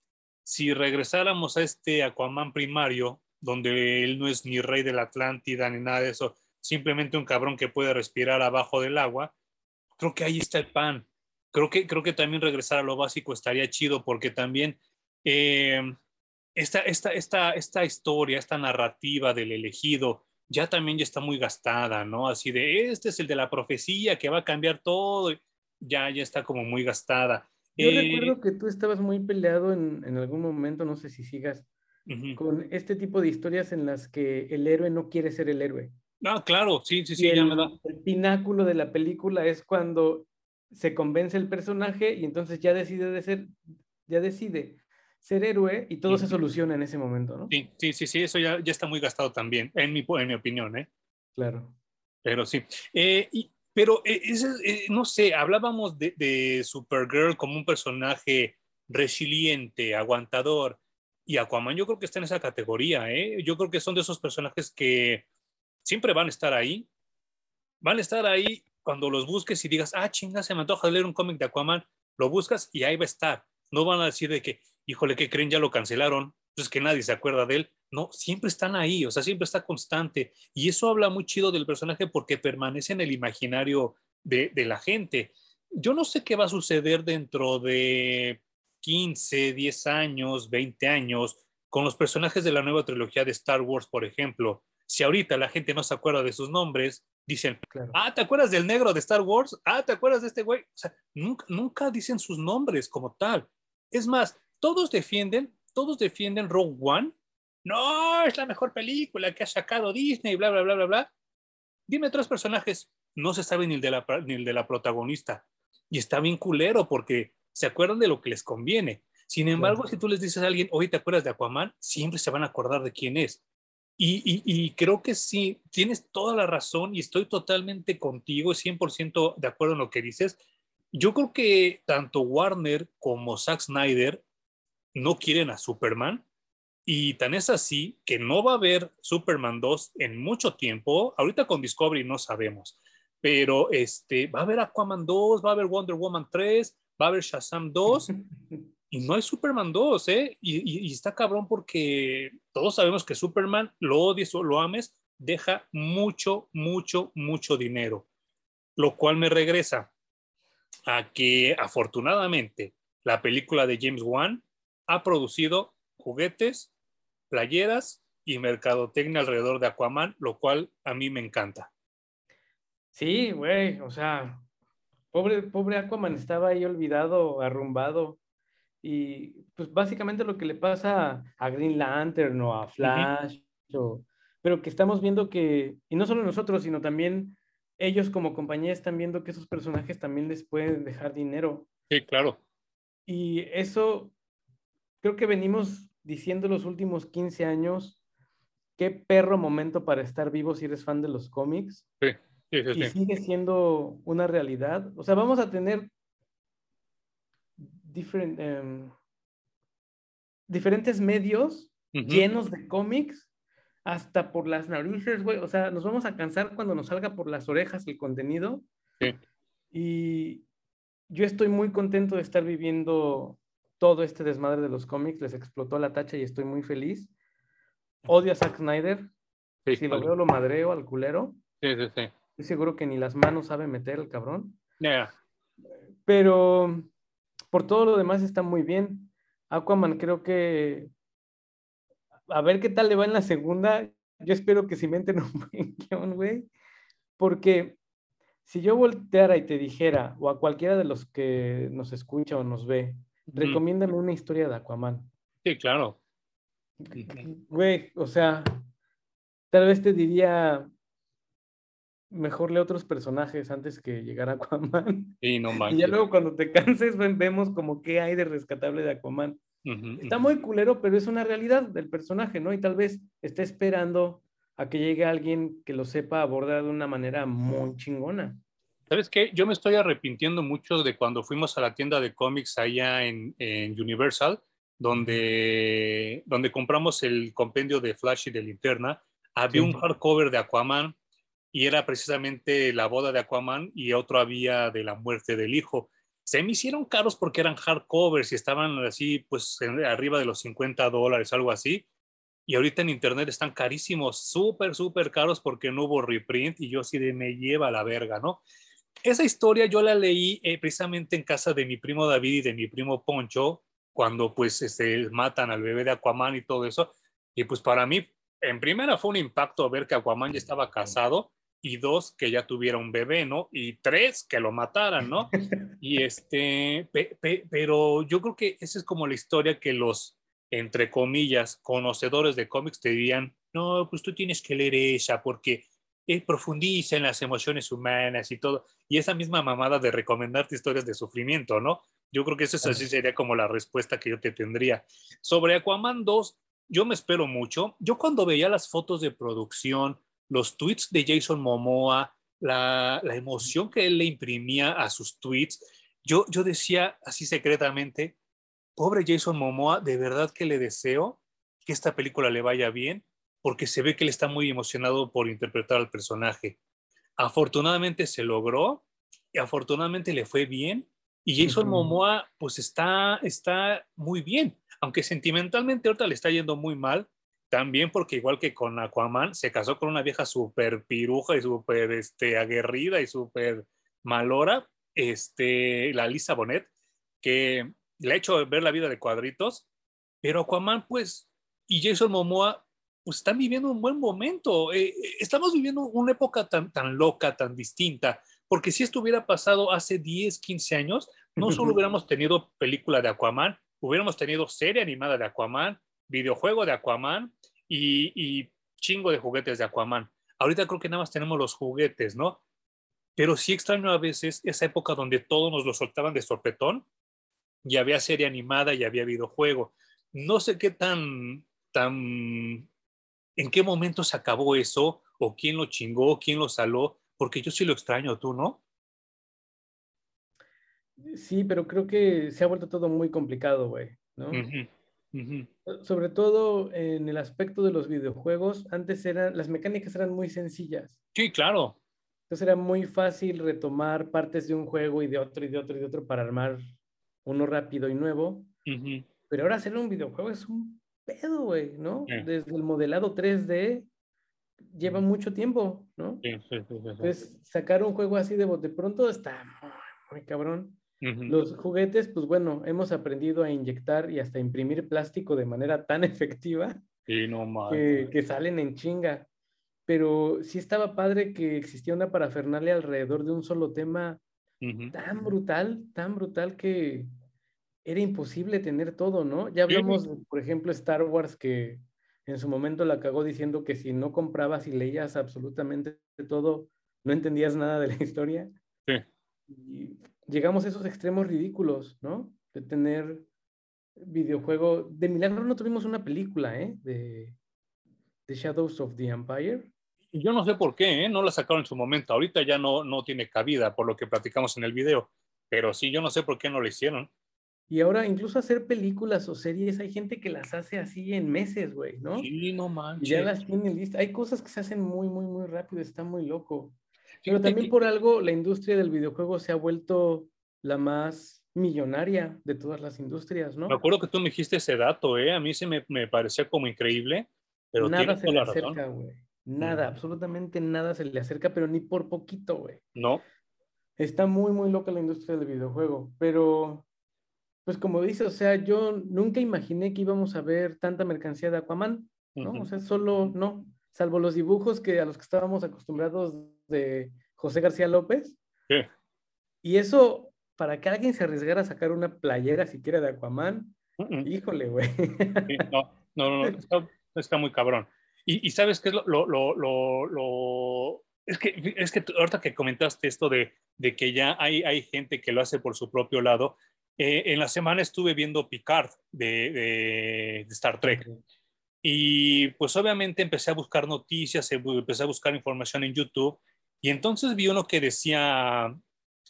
Si regresáramos a este Aquaman primario, donde él no es ni rey de la Atlántida ni nada de eso, simplemente un cabrón que puede respirar abajo del agua, creo que ahí está el pan. Creo que, creo que también regresar a lo básico estaría chido porque también eh, esta, esta, esta, esta historia, esta narrativa del elegido, ya también ya está muy gastada, ¿no? Así de, este es el de la profecía que va a cambiar todo, ya, ya está como muy gastada. Yo eh, recuerdo que tú estabas muy peleado en, en, algún momento, no sé si sigas, con este tipo de historias en las que el héroe no quiere ser el héroe. Ah, claro, sí, sí, sí, ya el, me da. El pináculo de la película es cuando se convence el personaje y entonces ya decide de ser, ya decide ser héroe y todo se soluciona en ese momento, ¿no? Sí, sí, sí, sí eso ya, ya está muy gastado también, en mi, en mi opinión, ¿eh? Claro. Pero sí. Eh, y, pero, eh, eh, no sé, hablábamos de, de, Supergirl como un personaje resiliente, aguantador, y Aquaman yo creo que está en esa categoría, ¿eh? Yo creo que son de esos personajes que siempre van a estar ahí, van a estar ahí cuando los busques y digas, ah, chinga, se me antoja leer un cómic de Aquaman, lo buscas y ahí va a estar. No van a decir de que, híjole, ¿qué creen? Ya lo cancelaron, pues que nadie se acuerda de él. No, siempre están ahí, o sea, siempre está constante. Y eso habla muy chido del personaje porque permanece en el imaginario de la gente. Yo no sé qué va a suceder dentro de 15, 10 años, 20 años, con los personajes de la nueva trilogía de Star Wars, por ejemplo. Si ahorita la gente no se acuerda de sus nombres, dicen, ah, ¿te acuerdas del negro de Star Wars? Ah, ¿te acuerdas de este güey? O sea, nunca, nunca dicen sus nombres como tal. Es más, todos defienden, todos defienden Rogue One. No, es la mejor película que ha sacado Disney, bla, bla, bla, bla, bla. Dime tres personajes. No se sabe ni el de la, ni el de la protagonista. Y está bien culero porque se acuerdan de lo que les conviene. Sin embargo, si tú les dices a alguien, oye, ¿te acuerdas de Aquaman? Siempre se van a acordar de quién es. Y, y, y, creo que sí, tienes toda la razón y estoy totalmente contigo, 100% de acuerdo en lo que dices. Yo creo que tanto Warner como Zack Snyder no quieren a Superman y tan es así que no va a haber Superman 2 en mucho tiempo. Ahorita con Discovery no sabemos, pero este, va a haber Aquaman 2, va a haber Wonder Woman 3, va a haber Shazam 2 y no hay Superman 2, ¿eh? Y, y, está cabrón porque todos sabemos que Superman, lo odies o lo ames, deja mucho, mucho, mucho dinero. Lo cual me regresa a que afortunadamente la película de James Wan ha producido juguetes, playeras y mercadotecnia alrededor de Aquaman, lo cual a mí me encanta. Sí, güey, o sea, pobre, pobre Aquaman estaba ahí olvidado, arrumbado. Y pues básicamente lo que le pasa a Green Lantern o a Flash, pero que estamos viendo que, y no solo nosotros, sino también ellos como compañía están viendo que esos personajes también les pueden dejar dinero. Sí, claro. Y eso creo que venimos diciendo los últimos 15 años, qué perro momento para estar vivo si eres fan de los cómics. Sí, sí, sí. Y sigue siendo una realidad. O sea, vamos a tener em, diferentes medios llenos de cómics hasta por las narices, güey. O sea, nos vamos a cansar cuando nos salga por las orejas el contenido. Sí. Y yo estoy muy contento de estar viviendo todo este desmadre de los cómics. Les explotó la tacha y estoy muy feliz. Odio a Zack Snyder. si lo veo, lo madreo al culero. Sí, sí, sí. Estoy seguro que ni las manos sabe meter el cabrón. Yeah. Pero por todo lo demás está muy bien. Aquaman creo que a ver qué tal le va en la segunda. Yo espero que cimenten un (laughs) buen guion, güey. Porque si yo volteara y te dijera, o a cualquiera de los que nos escucha o nos ve, recomiéndame una historia de Aquaman. Sí, claro. Güey, o sea, tal vez te diría, mejor lee otros personajes antes que llegar a Aquaman. Sí, no Y ya luego cuando te canses, vemos como qué hay de rescatable de Aquaman. Está muy culero, pero es una realidad del personaje, ¿no? Y tal vez está esperando a que llegue alguien que lo sepa abordar de una manera muy chingona. ¿Sabes qué? Yo me estoy arrepintiendo mucho de cuando fuimos a la tienda de cómics allá en, Universal, donde, donde compramos el compendio de Flash y de Linterna. Había un hardcover de Aquaman y era precisamente la boda de Aquaman y otro había de la muerte del hijo se me hicieron caros porque eran hardcovers y estaban así, pues arriba de los 50 dólares, algo así. Y ahorita en internet están carísimos, súper, súper caros porque no hubo reprint y yo sí de me lleva la verga, ¿no? Esa historia yo la leí eh, precisamente en casa de mi primo David y de mi primo Poncho, cuando pues este, matan al bebé de Aquaman y todo eso. Y pues para mí, en primera fue un impacto ver que Aquaman ya estaba casado y dos, que ya tuviera un bebé, ¿no? Y tres, que lo mataran, ¿no? (laughs) Y este, pero yo creo que esa es como la historia que los entre comillas, conocedores de cómics te dirían, no, pues tú tienes que leer esa porque eh, profundiza en las emociones humanas y todo. Y esa misma mamada de recomendarte historias de sufrimiento, ¿no? Yo creo que eso así sería como la respuesta que yo te tendría. Sobre Aquaman 2, yo me espero mucho. Yo cuando veía las fotos de producción, los tweets de Jason Momoa, la, la emoción que él le imprimía a sus tweets, yo, yo decía así secretamente, pobre Jason Momoa, de verdad que le deseo que esta película le vaya bien, porque se ve que él está muy emocionado por interpretar al personaje. Afortunadamente se logró y afortunadamente le fue bien. Y Jason Momoa, pues está, está muy bien, aunque sentimentalmente ahorita le está yendo muy mal, también porque igual que con Aquaman, se casó con una vieja súper piruja y súper este, aguerrida y súper malora, este, la Lisa Bonet, que le ha hecho ver la vida de cuadritos, pero Aquaman, pues, y Jason Momoa, pues están viviendo un buen momento. Eh, eh, estamos viviendo una época tan, tan loca, tan distinta, porque si esto hubiera pasado hace 10, 15 años, no solo (laughs) hubiéramos tenido película de Aquaman, hubiéramos tenido serie animada de Aquaman, videojuego de Aquaman y, y chingo de juguetes de Aquaman. Ahorita creo que nada más tenemos los juguetes, ¿no? Pero sí extraño a veces esa época donde todos nos lo soltaban de sorpetón y había serie animada y había videojuego. No sé qué tan, tan, en qué momento se acabó eso, o quién lo chingó, quién lo saló, porque yo sí lo extraño, tú, ¿no? Sí, pero creo que se ha vuelto todo muy complicado, güey, ¿no? Sobre todo en el aspecto de los videojuegos, antes eran, las mecánicas eran muy sencillas. Sí, claro. Entonces era muy fácil retomar partes de un juego y de otro y de otro y de otro para armar uno rápido y nuevo. Pero ahora hacer un videojuego es un pedo, güey, ¿no? Desde el modelado 3D lleva mucho tiempo, ¿no? Sí, sí, sí, Entonces, sacar un juego así de bote pronto está muy, cabrón. Los juguetes, pues bueno, hemos aprendido a inyectar y hasta imprimir plástico de manera tan (laughs) efectiva no que, que, salen en chinga. Pero sí estaba padre que existía una parafernalia alrededor de un solo tema tan brutal, tan brutal que era imposible tener todo, ¿no? Ya hablamos, por ejemplo, Star Wars que en su momento la cagó diciendo que si no comprabas y leías absolutamente todo, no entendías nada de la historia. Sí. Y llegamos a esos extremos ridículos, ¿no? De tener videojuego. De milagro no tuvimos una película, ¿eh? De, de Shadows of the Empire. Yo no sé por qué, ¿eh? no la sacaron en su momento. Ahorita ya no, no tiene cabida por lo que platicamos en el video. Pero sí, yo no sé por qué no lo hicieron. Y ahora incluso hacer películas o series, hay gente que las hace así en meses, güey, ¿no? Sí, no manches. Y ya las tienen listas. Hay cosas que se hacen muy, muy, muy rápido, está muy loco. Pero también por algo la industria del videojuego se ha vuelto la más millonaria de todas las industrias, ¿no? Me acuerdo que tú me dijiste ese dato, ¿eh? A mí se me, me parecía como increíble, pero nada se le acerca, güey. Nada, absolutamente nada se le acerca, pero ni por poquito, güey. No. Está muy, muy loca la industria del videojuego, pero pues como dice, o sea, yo nunca imaginé que íbamos a ver tanta mercancía de Aquaman, ¿no? O sea, solo no, salvo los dibujos que a los que estábamos acostumbrados de José García López. Sí. Y eso, para que alguien se arriesgara a sacar una playera siquiera de Aquaman, híjole, güey. no, no, no, (laughs) está muy cabrón. Y, sabes qué es lo, lo, lo, es que, es que ahorita que comentaste esto de, de, que ya hay, hay gente que lo hace por su propio lado, eh, en la semana estuve viendo Picard de, de, Star Trek. Y pues obviamente empecé a buscar noticias, em, empecé a buscar información en YouTube y entonces vi uno que decía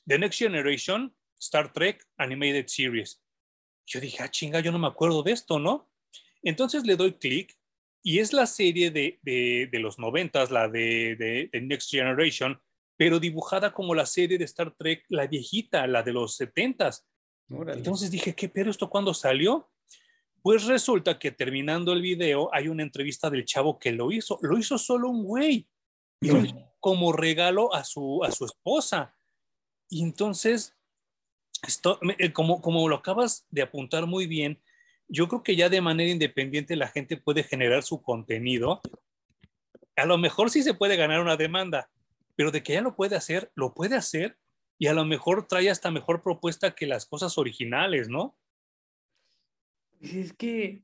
The Next Generation Star Trek Animated Series. Yo dije, ah, chinga, yo no me acuerdo de esto, ¿no? Entonces le doy clic y es la serie de, de, los noventas, la de, de, Next Generation, pero dibujada como la serie de Star Trek, la viejita, la de los 70s. Entonces dije, ¿qué pero esto cuándo salió? Pues resulta que terminando el video hay una entrevista del chavo que lo hizo. Lo hizo solo un güey. Como regalo a su, a su esposa. Y entonces, esto, eh, como, como lo acabas de apuntar muy bien, yo creo que ya de manera independiente la gente puede generar su contenido. A lo mejor sí se puede ganar una demanda, pero de que ya lo puede hacer, lo puede hacer y a lo mejor trae hasta mejor propuesta que las cosas originales, ¿no? Pues es que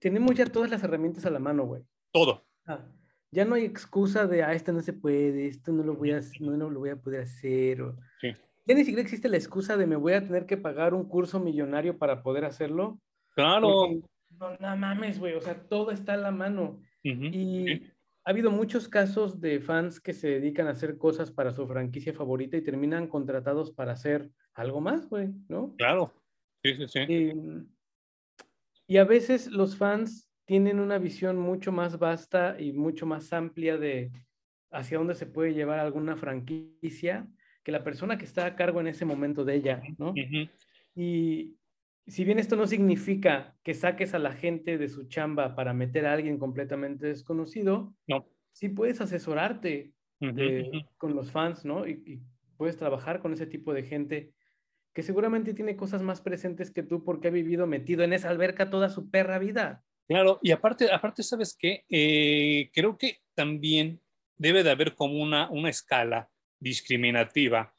tenemos ya todas las herramientas a la mano, güey. Todo. Ah, ya no hay excusa de, ah, esto no se puede, esto no lo voy a, no, no lo voy a poder hacer. sí. Ya ni siquiera existe la excusa de me voy a tener que pagar un curso millonario para poder hacerlo. Claro. no, no mames, güey, o sea, todo está a la mano. y ha habido muchos casos de fans que se dedican a hacer cosas para su franquicia favorita y terminan contratados para hacer algo más, güey, ¿no? Claro. Sí, sí, sí. Y, y a veces los fans tienen una visión mucho más vasta y mucho más amplia de hacia dónde se puede llevar alguna franquicia que la persona que está a cargo en ese momento de ella, ¿no? Y si bien esto no significa que saques a la gente de su chamba para meter a alguien completamente desconocido, no. sí puedes asesorarte con los fans, ¿no? y, puedes trabajar con ese tipo de gente que seguramente tiene cosas más presentes que tú porque ha vivido metido en esa alberca toda su perra vida. Claro, y aparte, aparte ¿sabes qué? Eh, creo que también debe de haber como una, una escala discriminativa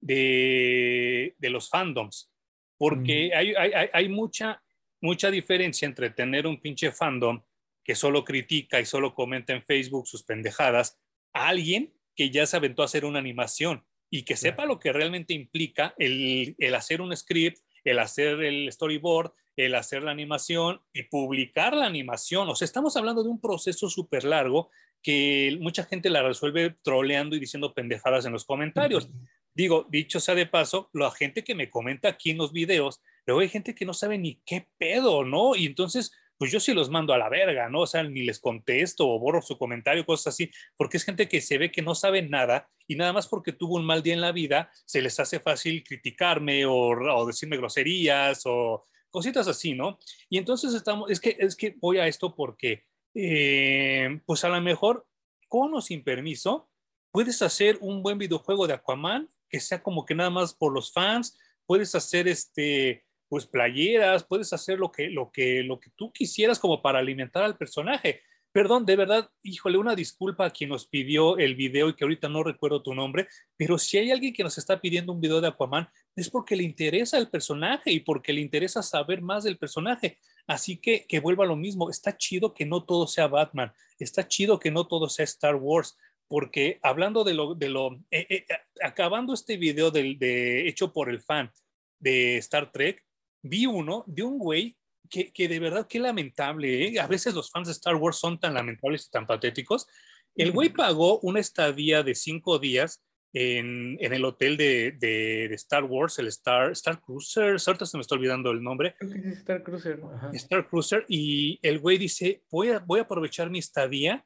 de, de los fandoms, porque hay, hay, hay, mucha, mucha diferencia entre tener un pinche fandom que solo critica y solo comenta en Facebook sus pendejadas a alguien que ya se aventó a hacer una animación y que sepa lo que realmente implica el, el hacer un script, el hacer el storyboard, el hacer la animación y publicar la animación. O sea, estamos hablando de un proceso súper largo que mucha gente la resuelve troleando y diciendo pendejadas en los comentarios. Digo, dicho sea de paso, la gente que me comenta aquí en los videos, luego hay gente que no sabe ni qué pedo, ¿no? Y entonces, pues yo sí los mando a la verga, ¿no? O sea, ni les contesto o borro su comentario, cosas así, porque es gente que se ve que no sabe nada y nada más porque tuvo un mal día en la vida, se les hace fácil criticarme o, o decirme groserías o cositas así, ¿no? Y entonces estamos, es que, es que voy a esto porque, eh, pues a lo mejor, con o sin permiso, puedes hacer un buen videojuego de Aquaman que sea como que nada más por los fans, puedes hacer este, pues playeras, puedes hacer lo que, lo que, lo que tú quisieras como para alimentar al personaje. Perdón, de verdad, híjole, una disculpa a quien nos pidió el video y que ahorita no recuerdo tu nombre, pero si hay alguien que nos está pidiendo un video de Aquaman, es porque le interesa el personaje y porque le interesa saber más del personaje. Así que que vuelva lo mismo, está chido que no todo sea Batman, está chido que no todo sea Star Wars, porque hablando de lo, de lo, eh, eh, acabando este video del, de, hecho por el fan de Star Trek, vi uno de un güey que, de verdad, qué lamentable. ¿eh? A veces los fans de Star Wars son tan lamentables y tan patéticos. El güey pagó una estadía de cinco días en, en el hotel de, de, Star Wars, el Star, Star Cruiser, ahorita se me está olvidando el nombre. Star Cruiser. Star Cruiser, y el güey dice, voy a, voy a aprovechar mi estadía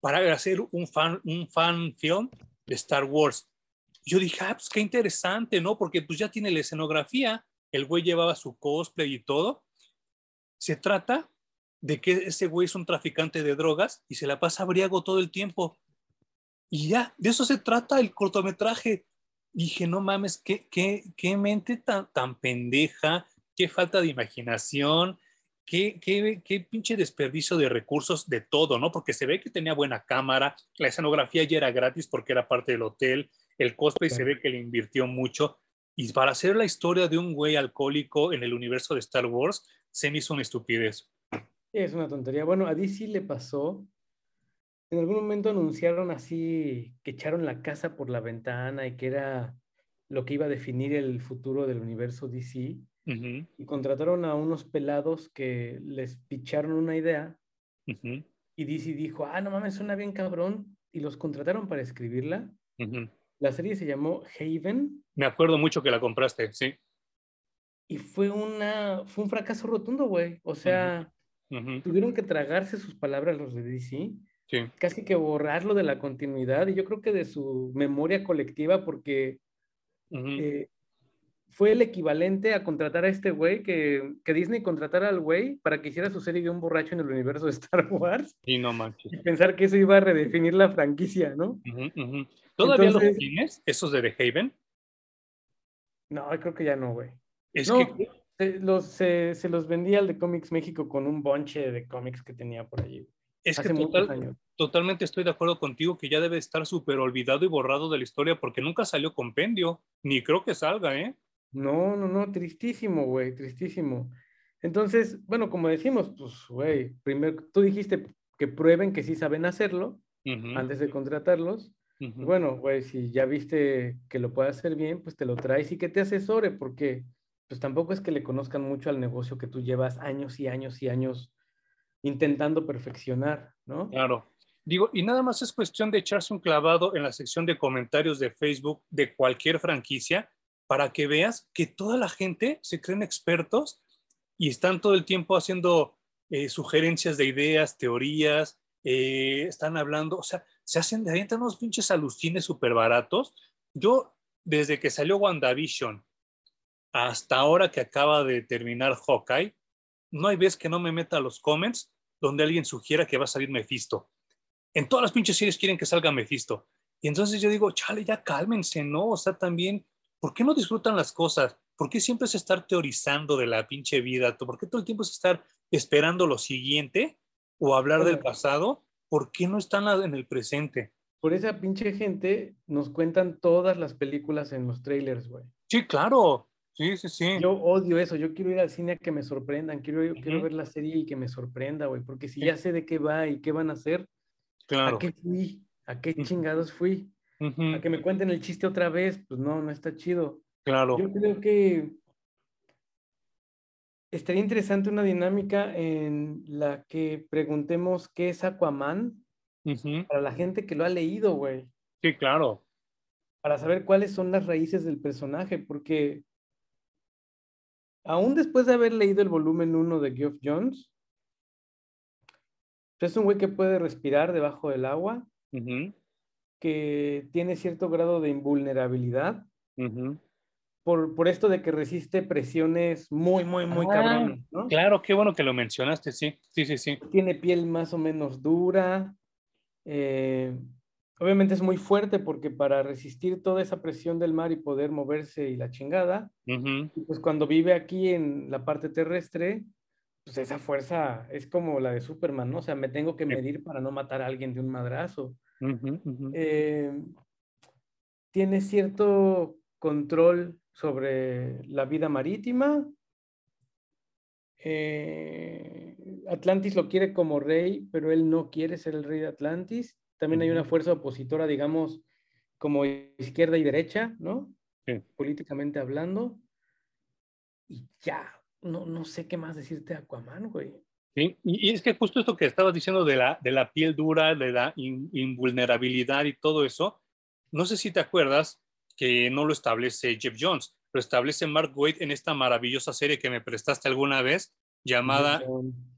para hacer un fan, un fan film de Star Wars. Yo dije, ah, pues qué interesante, ¿no? Porque pues ya tiene la escenografía, el güey llevaba su cosplay y todo, se trata de que ese güey es un traficante de drogas y se la pasa briago todo el tiempo. Y ya, de eso se trata el cortometraje. dije, no mames, qué, qué, qué mente tan, tan pendeja, qué falta de imaginación, qué, qué, qué, pinche desperdicio de recursos de todo, ¿no? Porque se ve que tenía buena cámara, la escenografía ya era gratis porque era parte del hotel, el cosplay se ve que le invirtió mucho. Y para hacer la historia de un güey alcohólico en el universo de Star Wars, se me hizo una estupidez. Es una tontería. Bueno, a DC le pasó. En algún momento anunciaron así que echaron la casa por la ventana y que era lo que iba a definir el futuro del universo DC. Y contrataron a unos pelados que les picharon una idea. Y DC dijo, ah, no mames, suena bien cabrón. Y los contrataron para escribirla. La serie se llamó Haven. Me acuerdo mucho que la compraste, sí y fue, una, fue un fracaso rotundo, güey. O sea, tuvieron que tragarse sus palabras los de DC. casi que borrarlo de la continuidad y yo creo que de su memoria colectiva porque eh, fue el equivalente a contratar a este güey, que, que, Disney contratara al güey para que hiciera su serie de un borracho en el universo de Star (laughs) Wars. Y no manches. Y pensar que eso iba a redefinir la franquicia, ¿no? ¿Todavía los tienes, esos de The Haven? No, creo que ya no, güey. Es que... Se los, se, los vendía al de Comics México con un bonche de cómics que tenía por allí. Es que totalmente estoy de acuerdo contigo que ya debe estar súper olvidado y borrado de la historia porque nunca salió compendio, ni creo que salga, ¿eh? No, no, no, tristísimo, güey, tristísimo. Entonces, bueno, como decimos, pues, güey, primero tú dijiste que prueben que sí saben hacerlo antes de contratarlos. Bueno, güey, si ya viste que lo puede hacer bien, pues te lo traes y que te asesore, porque pues tampoco es que le conozcan mucho al negocio que tú llevas años y años y años intentando perfeccionar, ¿no? Claro. Digo, y nada más es cuestión de echarse un clavado en la sección de comentarios de Facebook de cualquier franquicia para que veas que toda la gente se creen expertos y están todo el tiempo haciendo eh, sugerencias de ideas, teorías, eh, están hablando, o sea, se hacen, de unos pinches alucines súper baratos. Yo, desde que salió WandaVision hasta ahora que acaba de terminar Hawkeye, no hay vez que no me meta a los comments donde alguien sugiera que va a salir Mephisto. En todas las pinches series quieren que salga Mephisto. Y entonces yo digo, chale, ya cálmense, ¿no? O sea, también, ¿por qué no disfrutan las cosas? ¿Por qué siempre es estar teorizando de la pinche vida? ¿Por qué todo el tiempo es estar esperando lo siguiente o hablar del pasado ¿por qué no están en el presente? Por esa pinche gente nos cuentan todas las películas en los trailers, güey. Sí, claro. Sí, sí, sí. Yo odio eso. Yo quiero ir al cine a que me sorprendan. Quiero, quiero ver la serie y que me sorprenda, güey. Porque si ya sé de qué va y qué van a hacer, claro. ¿a qué fui? ¿A qué chingados fui? A que me cuenten el chiste otra vez, pues no, no está chido. Claro. Yo creo que estaría interesante una dinámica en la que preguntemos qué es Aquaman para la gente que lo ha leído, güey. Sí, claro. Para saber cuáles son las raíces del personaje, porque aún después de haber leído el volumen 1 de Geoff Jones, es un güey que puede respirar debajo del agua, que tiene cierto grado de invulnerabilidad, por, esto de que resiste presiones muy, muy, muy ah, ¿no? Claro, qué bueno que lo mencionaste, sí, sí, sí, sí. Tiene piel más o menos dura. Eh, obviamente es muy fuerte porque para resistir toda esa presión del mar y poder moverse y la chingada, pues cuando vive aquí en la parte terrestre, pues esa fuerza es como la de Superman, ¿no? O sea, me tengo que medir para no matar a alguien de un madrazo. Eh, tiene cierto control sobre la vida marítima. Eh, Atlantis lo quiere como rey, pero él no quiere ser el rey de Atlantis. También hay una fuerza opositora, digamos, como izquierda y derecha, ¿no? Políticamente hablando. Y ya, no, no sé qué más decirte Aquaman, güey. Sí, y, es que justo esto que estabas diciendo de la, de la piel dura, de la invulnerabilidad y todo eso, no sé si te acuerdas, que no lo establece Jeff Jones, lo establece Mark Waid en esta maravillosa serie que me prestaste alguna vez llamada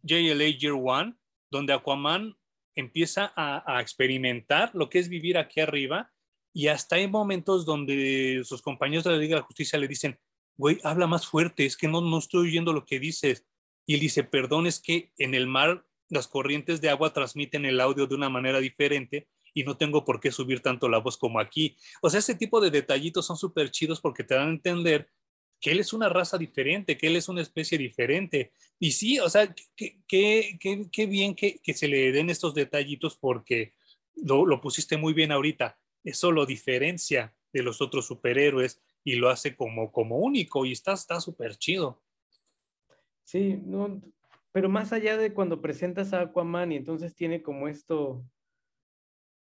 JLA Year One, donde Aquaman empieza a, experimentar lo que es vivir aquí arriba y hasta hay momentos donde sus compañeros de la Liga de Justicia le dicen, güey, habla más fuerte, es que no, no estoy oyendo lo que dices. Y él dice, perdón, es que en el mar las corrientes de agua transmiten el audio de una manera diferente y no tengo por qué subir tanto la voz como aquí. O sea, ese tipo de detallitos son súper chidos porque te dan a entender que él es una raza diferente, que él es una especie diferente. Y sí, o sea, qué bien que, se le den estos detallitos porque lo, pusiste muy bien ahorita. Eso lo diferencia de los otros superhéroes y lo hace como, como único y está súper chido. Sí, no, pero más allá de cuando presentas a Aquaman y entonces tiene como esto,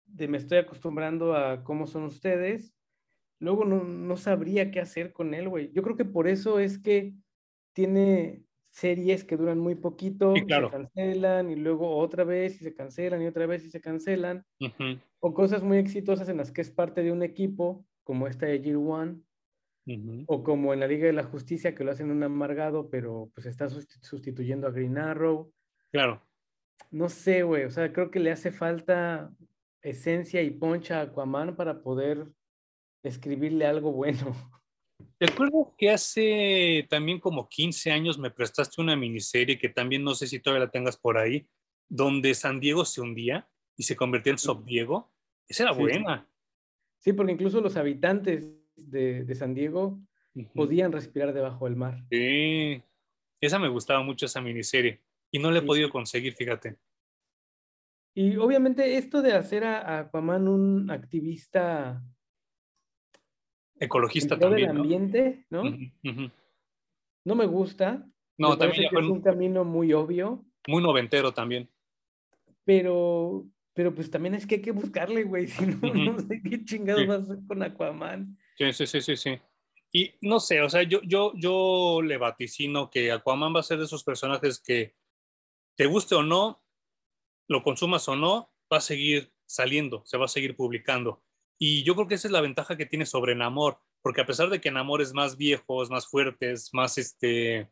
de me estoy acostumbrando a cómo son ustedes, luego no, sabría qué hacer con él, güey. Yo creo que por eso es que tiene series que duran muy poquito, se cancelan y luego otra vez y se cancelan y otra vez y se cancelan, o cosas muy exitosas en las que es parte de un equipo, como esta de Year One, o como en la Liga de la Justicia, que lo hacen un amargado, pero pues está sustituyendo a Green Arrow. Claro. no sé, güey, o sea, creo que le hace falta esencia y poncha a Aquaman para poder escribirle algo bueno. (laughs) Recuerdo que hace también como 15 años me prestaste una miniserie que también no sé si todavía la tengas por ahí, donde San Diego se hundía y se convertía en Sob Diego. Esa era buena. Sí, porque incluso los habitantes de, San Diego podían respirar debajo del mar. Sí, esa me gustaba mucho, esa miniserie. Y no la he podido conseguir, fíjate. Y obviamente esto de hacer a, Aquaman un activista ecologista también. Del ambiente, ¿no? No me gusta. No, también es un camino muy obvio. Muy noventero también. Pero, pero pues también es que hay que buscarle, güey. (laughs) Si no, no sé qué chingados va a hacer con Aquaman. Sí, sí, sí, sí, sí. Y no sé, o sea, yo, yo, yo le vaticino que Aquaman va a ser de esos personajes que te guste o no, lo consumas o no, va a seguir saliendo, se va a seguir publicando. Y yo creo que esa es la ventaja que tiene sobre Namor, porque a pesar de que Namor es más viejo, es más fuerte, es más este,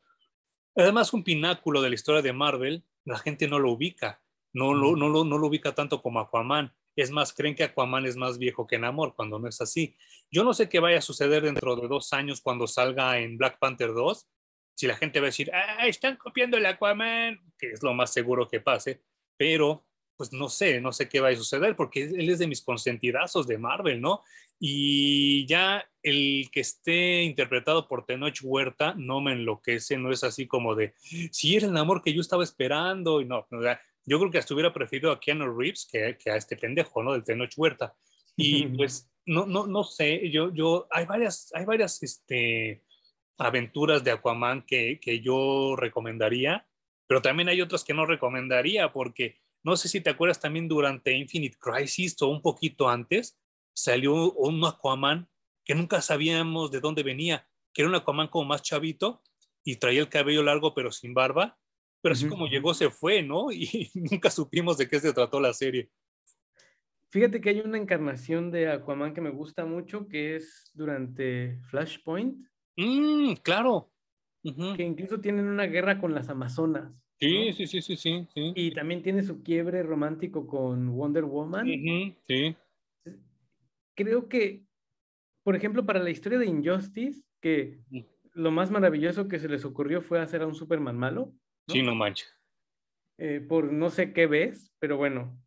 además un pináculo de la historia de Marvel, la gente no lo ubica, no lo, no lo, no lo ubica tanto como Aquaman. Es más, creen que Aquaman es más viejo que Namor, cuando no es así. Yo no sé qué vaya a suceder dentro de dos años cuando salga en Black Panther 2, si la gente va a decir, ah, están copiando el Aquaman, que es lo más seguro que pase, pero pues no sé, no sé qué va a suceder, porque él es de mis consentidazos de Marvel, ¿no? Y ya el que esté interpretado por Tenoch Huerta no me enloquece, no es así como de, si era el amor que yo estaba esperando, y no, yo creo que hasta hubiera preferido a Keanu Reeves que, que a este pendejo, ¿no? Del Tenoch Huerta. Y (laughs) pues, no, no, no sé, yo, yo, hay varias, hay varias, este, aventuras de Aquaman que, que yo recomendaría, pero también hay otras que no recomendaría porque no sé si te acuerdas también durante Infinite Crisis o un poquito antes, salió un Aquaman que nunca sabíamos de dónde venía, que era un Aquaman como más chavito y traía el cabello largo pero sin barba, pero así como llegó se fue, ¿no? (laughs) Y nunca supimos de qué se trató la serie. Fíjate que hay una encarnación de Aquaman que me gusta mucho, que es durante Flashpoint, Mm, claro. Que incluso tienen una guerra con las Amazonas. Sí, sí, sí, sí, sí, Y también tiene su quiebre romántico con Wonder Woman. sí. Creo que, por ejemplo, para la historia de Injustice, que lo más maravilloso que se les ocurrió fue hacer a un Superman malo. Sí, no manches. Eh, por no sé qué ves, pero bueno.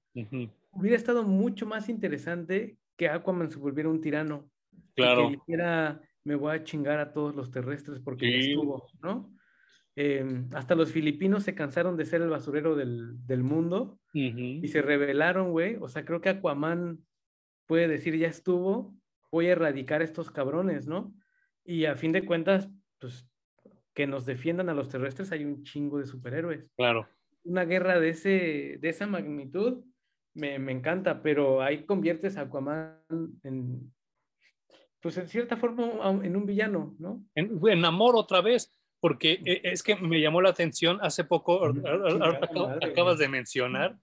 Hubiera estado mucho más interesante que Aquaman se volviera un tirano. Claro. Que hiciera me voy a chingar a todos los terrestres porque ya estuvo, ¿no? Em, hasta los filipinos se cansaron de ser el basurero del, mundo y se rebelaron, güey. O sea, creo que Aquaman puede decir, ya estuvo, voy a erradicar a estos cabrones, ¿no? Y a fin de cuentas, pues, que nos defiendan a los terrestres, hay un chingo de superhéroes. Claro. Una guerra de, ese, de esa magnitud me, me encanta, pero ahí conviertes a Aquaman en, pues en cierta forma en un villano, ¿no? En, en amor otra vez, porque e, es que me llamó la atención hace poco, acabas de mencionar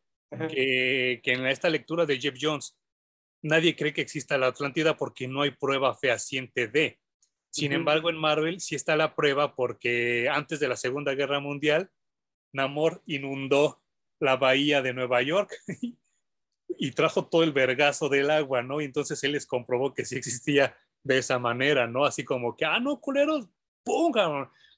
que, que, en esta lectura de Jeff Jones, nadie cree que exista la Atlántida porque no hay prueba fehaciente de. Sin embargo, en Marvel sí está la prueba porque antes de la Segunda Guerra Mundial, Namor inundó la bahía de Nueva York (laughs) y trajo todo el vergazo del agua, ¿no? Y entonces él les comprobó que sí existía de esa manera, ¿no? Así como que, ah, no, culeros, ¡pum!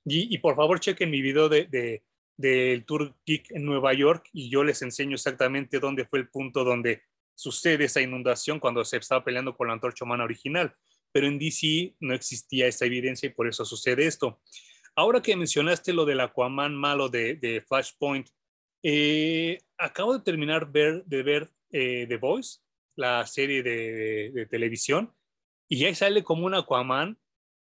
Y, y por favor chequen mi video de, de, del Tour Geek en Nueva York y yo les enseño exactamente dónde fue el punto donde sucede esa inundación cuando se estaba peleando con la antorcha humana original. Pero en DC no existía esa evidencia y por eso sucede esto. Ahora que mencionaste lo del Aquaman malo de, de Flashpoint, eh, acabo de terminar ver, de ver eh, The Voice, la serie de, de televisión, y ahí sale como un Aquaman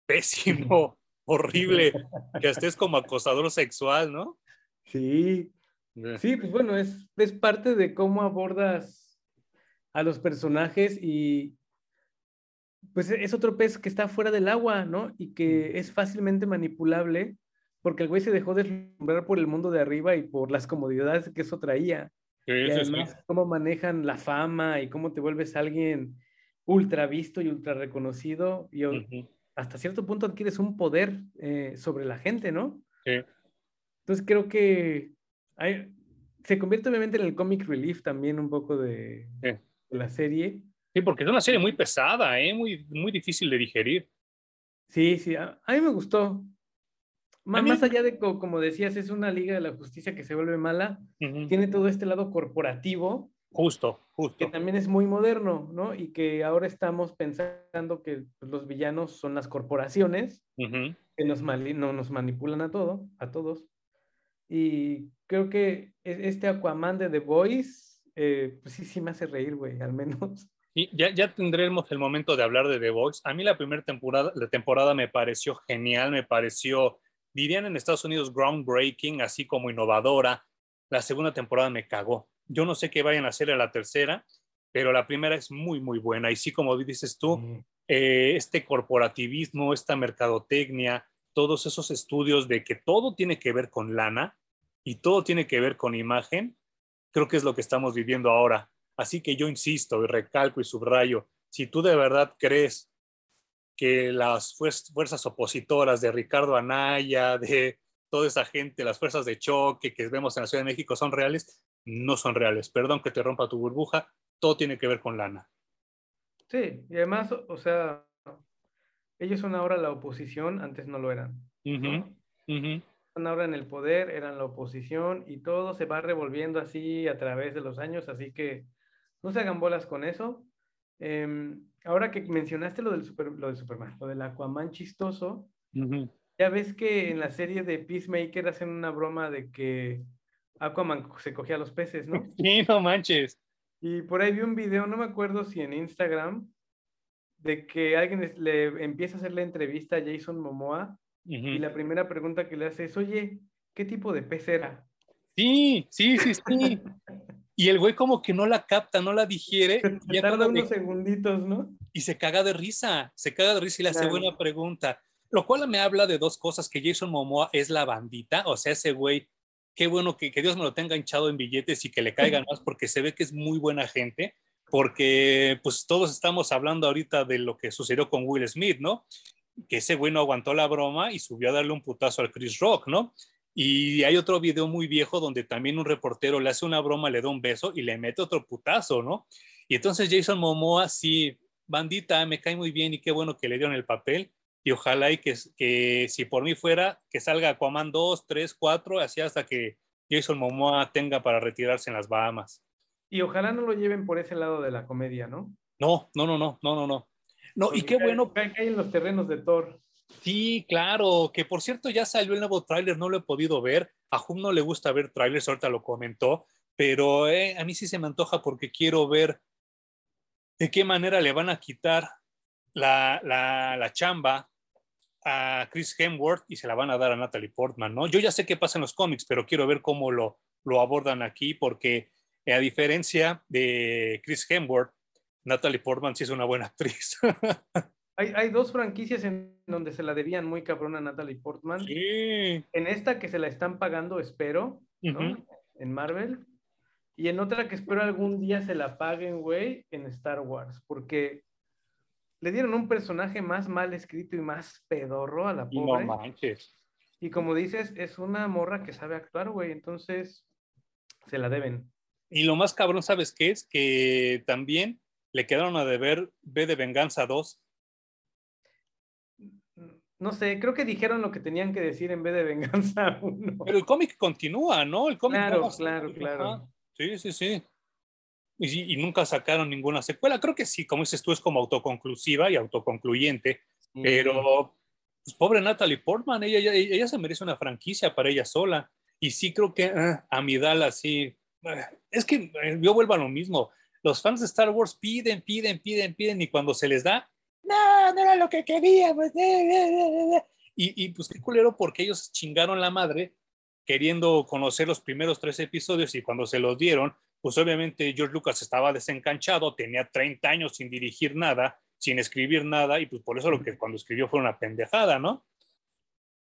pésimo, (laughs) horrible, que hasta es como acosador sexual, ¿no? Sí, sí, pues bueno, es, es parte de cómo abordas a los personajes y pues es otro pez que está fuera del agua, ¿no? Y que es fácilmente manipulable porque el güey se dejó deslumbrar por el mundo de arriba y por las comodidades que eso traía. Sí, y además, cómo manejan la fama y cómo te vuelves alguien ultra visto y ultra reconocido y hasta cierto punto adquieres un poder eh, sobre la gente, ¿no? Sí. Entonces creo que hay, se convierte obviamente en el comic relief también un poco de, la serie. Sí, porque es una serie muy pesada, ¿eh? muy, muy difícil de digerir. Sí, sí, a, mí me gustó. Más, allá de, como decías, es una liga de la justicia que se vuelve mala, tiene todo este lado corporativo. Justo, justo. Que también es muy moderno, ¿no? Y que ahora estamos pensando que pues, los villanos son las corporaciones que nos, no, nos manipulan a todo, a todos. Y creo que e, este Aquaman de The Voice, eh, pues sí, sí me hace reír, güey, al menos. Y ya, ya tendremos el momento de hablar de The Voice. A mí la primera temporada, la temporada me pareció genial, me pareció, dirían en Estados Unidos, groundbreaking, así como innovadora. La segunda temporada me cagó. Yo no sé qué vayan a hacer en la tercera, pero la primera es muy, muy buena. Y sí, como dices tú, eh, este corporativismo, esta mercadotecnia, todos esos estudios de que todo tiene que ver con lana y todo tiene que ver con imagen, creo que es lo que estamos viviendo ahora. Así que yo insisto y recalco y subrayo, si tú de verdad crees que las fuerzas opositoras de Ricardo Anaya, de toda esa gente, las fuerzas de choque que vemos en la Ciudad de México son reales, no son reales. Perdón que te rompa tu burbuja, todo tiene que ver con lana. Sí, y además, o sea, ellos son ahora la oposición, antes no lo eran. Están ahora en el poder, eran la oposición y todo se va revolviendo así a través de los años, así que no se hagan bolas con eso. Em, ahora que mencionaste lo del, super, lo Superman, lo del Aquaman chistoso, ya ves que en la serie de Peacemaker hacen una broma de que Aquaman se cogía a los peces, ¿no? (laughs) Sí, no manches. Y por ahí vi un video, no me acuerdo si en Instagram, de que alguien le empieza a hacer la entrevista a Jason Momoa y la primera pregunta que le hace es, oye, ¿qué tipo de pez era? Sí, sí, sí, sí. y el güey como que no la capta, no la digiere. (laughs) y tarda unos segunditos, ¿no? Y se caga de risa, se caga de risa y le hace buena pregunta. Lo cual me habla de dos cosas, que Jason Momoa es la bandita, o sea, ese güey, qué bueno que, que Dios me lo tenga hinchado en billetes y que le caigan (laughs) más porque se ve que es muy buena gente porque pues todos estamos hablando ahorita de lo que sucedió con Will Smith, ¿no? Que ese güey no aguantó la broma y subió a darle un putazo al Chris Rock, ¿no? Y hay otro video muy viejo donde también un reportero le hace una broma, le da un beso y le mete otro putazo, ¿no? Y entonces Jason Momoa, sí, bandita, me cae muy bien y qué bueno que le dieron el papel. Y ojalá y que, que si por mí fuera, que salga Aquaman 2, 3, 4, así hasta que Jason Momoa tenga para retirarse en las Bahamas. Y ojalá no lo lleven por ese lado de la comedia, ¿no? No, no, no, no, no, no, no. No, y qué bueno. Que hay en los terrenos de Thor. Sí, claro, que por cierto ya salió el nuevo tráiler, no lo he podido ver. A Hum no le gusta ver trailers, ahorita lo comentó, pero eh, a mí sí se me antoja porque quiero ver de qué manera le van a quitar la, la, la chamba a Chris Hemsworth y se la van a dar a Natalie Portman, ¿no? Yo ya sé qué pasa en los cómics, pero quiero ver cómo lo, lo abordan aquí porque a diferencia de Chris Hemsworth, Natalie Portman sí es una buena (laughs) actriz. hay, dos franquicias en donde se la debían muy cabrón a Natalie Portman. Sí. En esta que se la están pagando, espero, ¿no? En Marvel. Y en otra que espero algún día se la paguen, güey, en Star Wars. Porque le dieron un personaje más mal escrito y más pedorro a la pobre. no manches. Y como dices, es una morra que sabe actuar, güey. Entonces, se la deben. Y lo más cabrón, ¿sabes qué es? Que también le quedaron a deber B de Venganza 2. No sé, creo que dijeron lo que tenían que decir en vez de Venganza (laughs) 1. Pero el cómic continúa, ¿no? El cómic claro, claro, claro. Sí, sí, sí. Y, y, nunca sacaron ninguna secuela. Creo que sí, como dices tú, es como autoconclusiva y autoconcluyente. Pero, pues pobre Natalie Portman, ella, ella, se merece una franquicia para ella sola. Y sí creo que ah, a Midala sí es que eh, yo vuelvo a lo mismo. Los fans de Star Wars piden, piden, piden, piden, y cuando se les da, no, no era lo que queríamos. Y, y pues qué culero, porque ellos chingaron la madre queriendo conocer los primeros tres episodios y cuando se los dieron, pues obviamente George Lucas estaba desencanchado, tenía 30 años sin dirigir nada, sin escribir nada, y pues por eso lo que cuando escribió fue una pendejada, ¿no?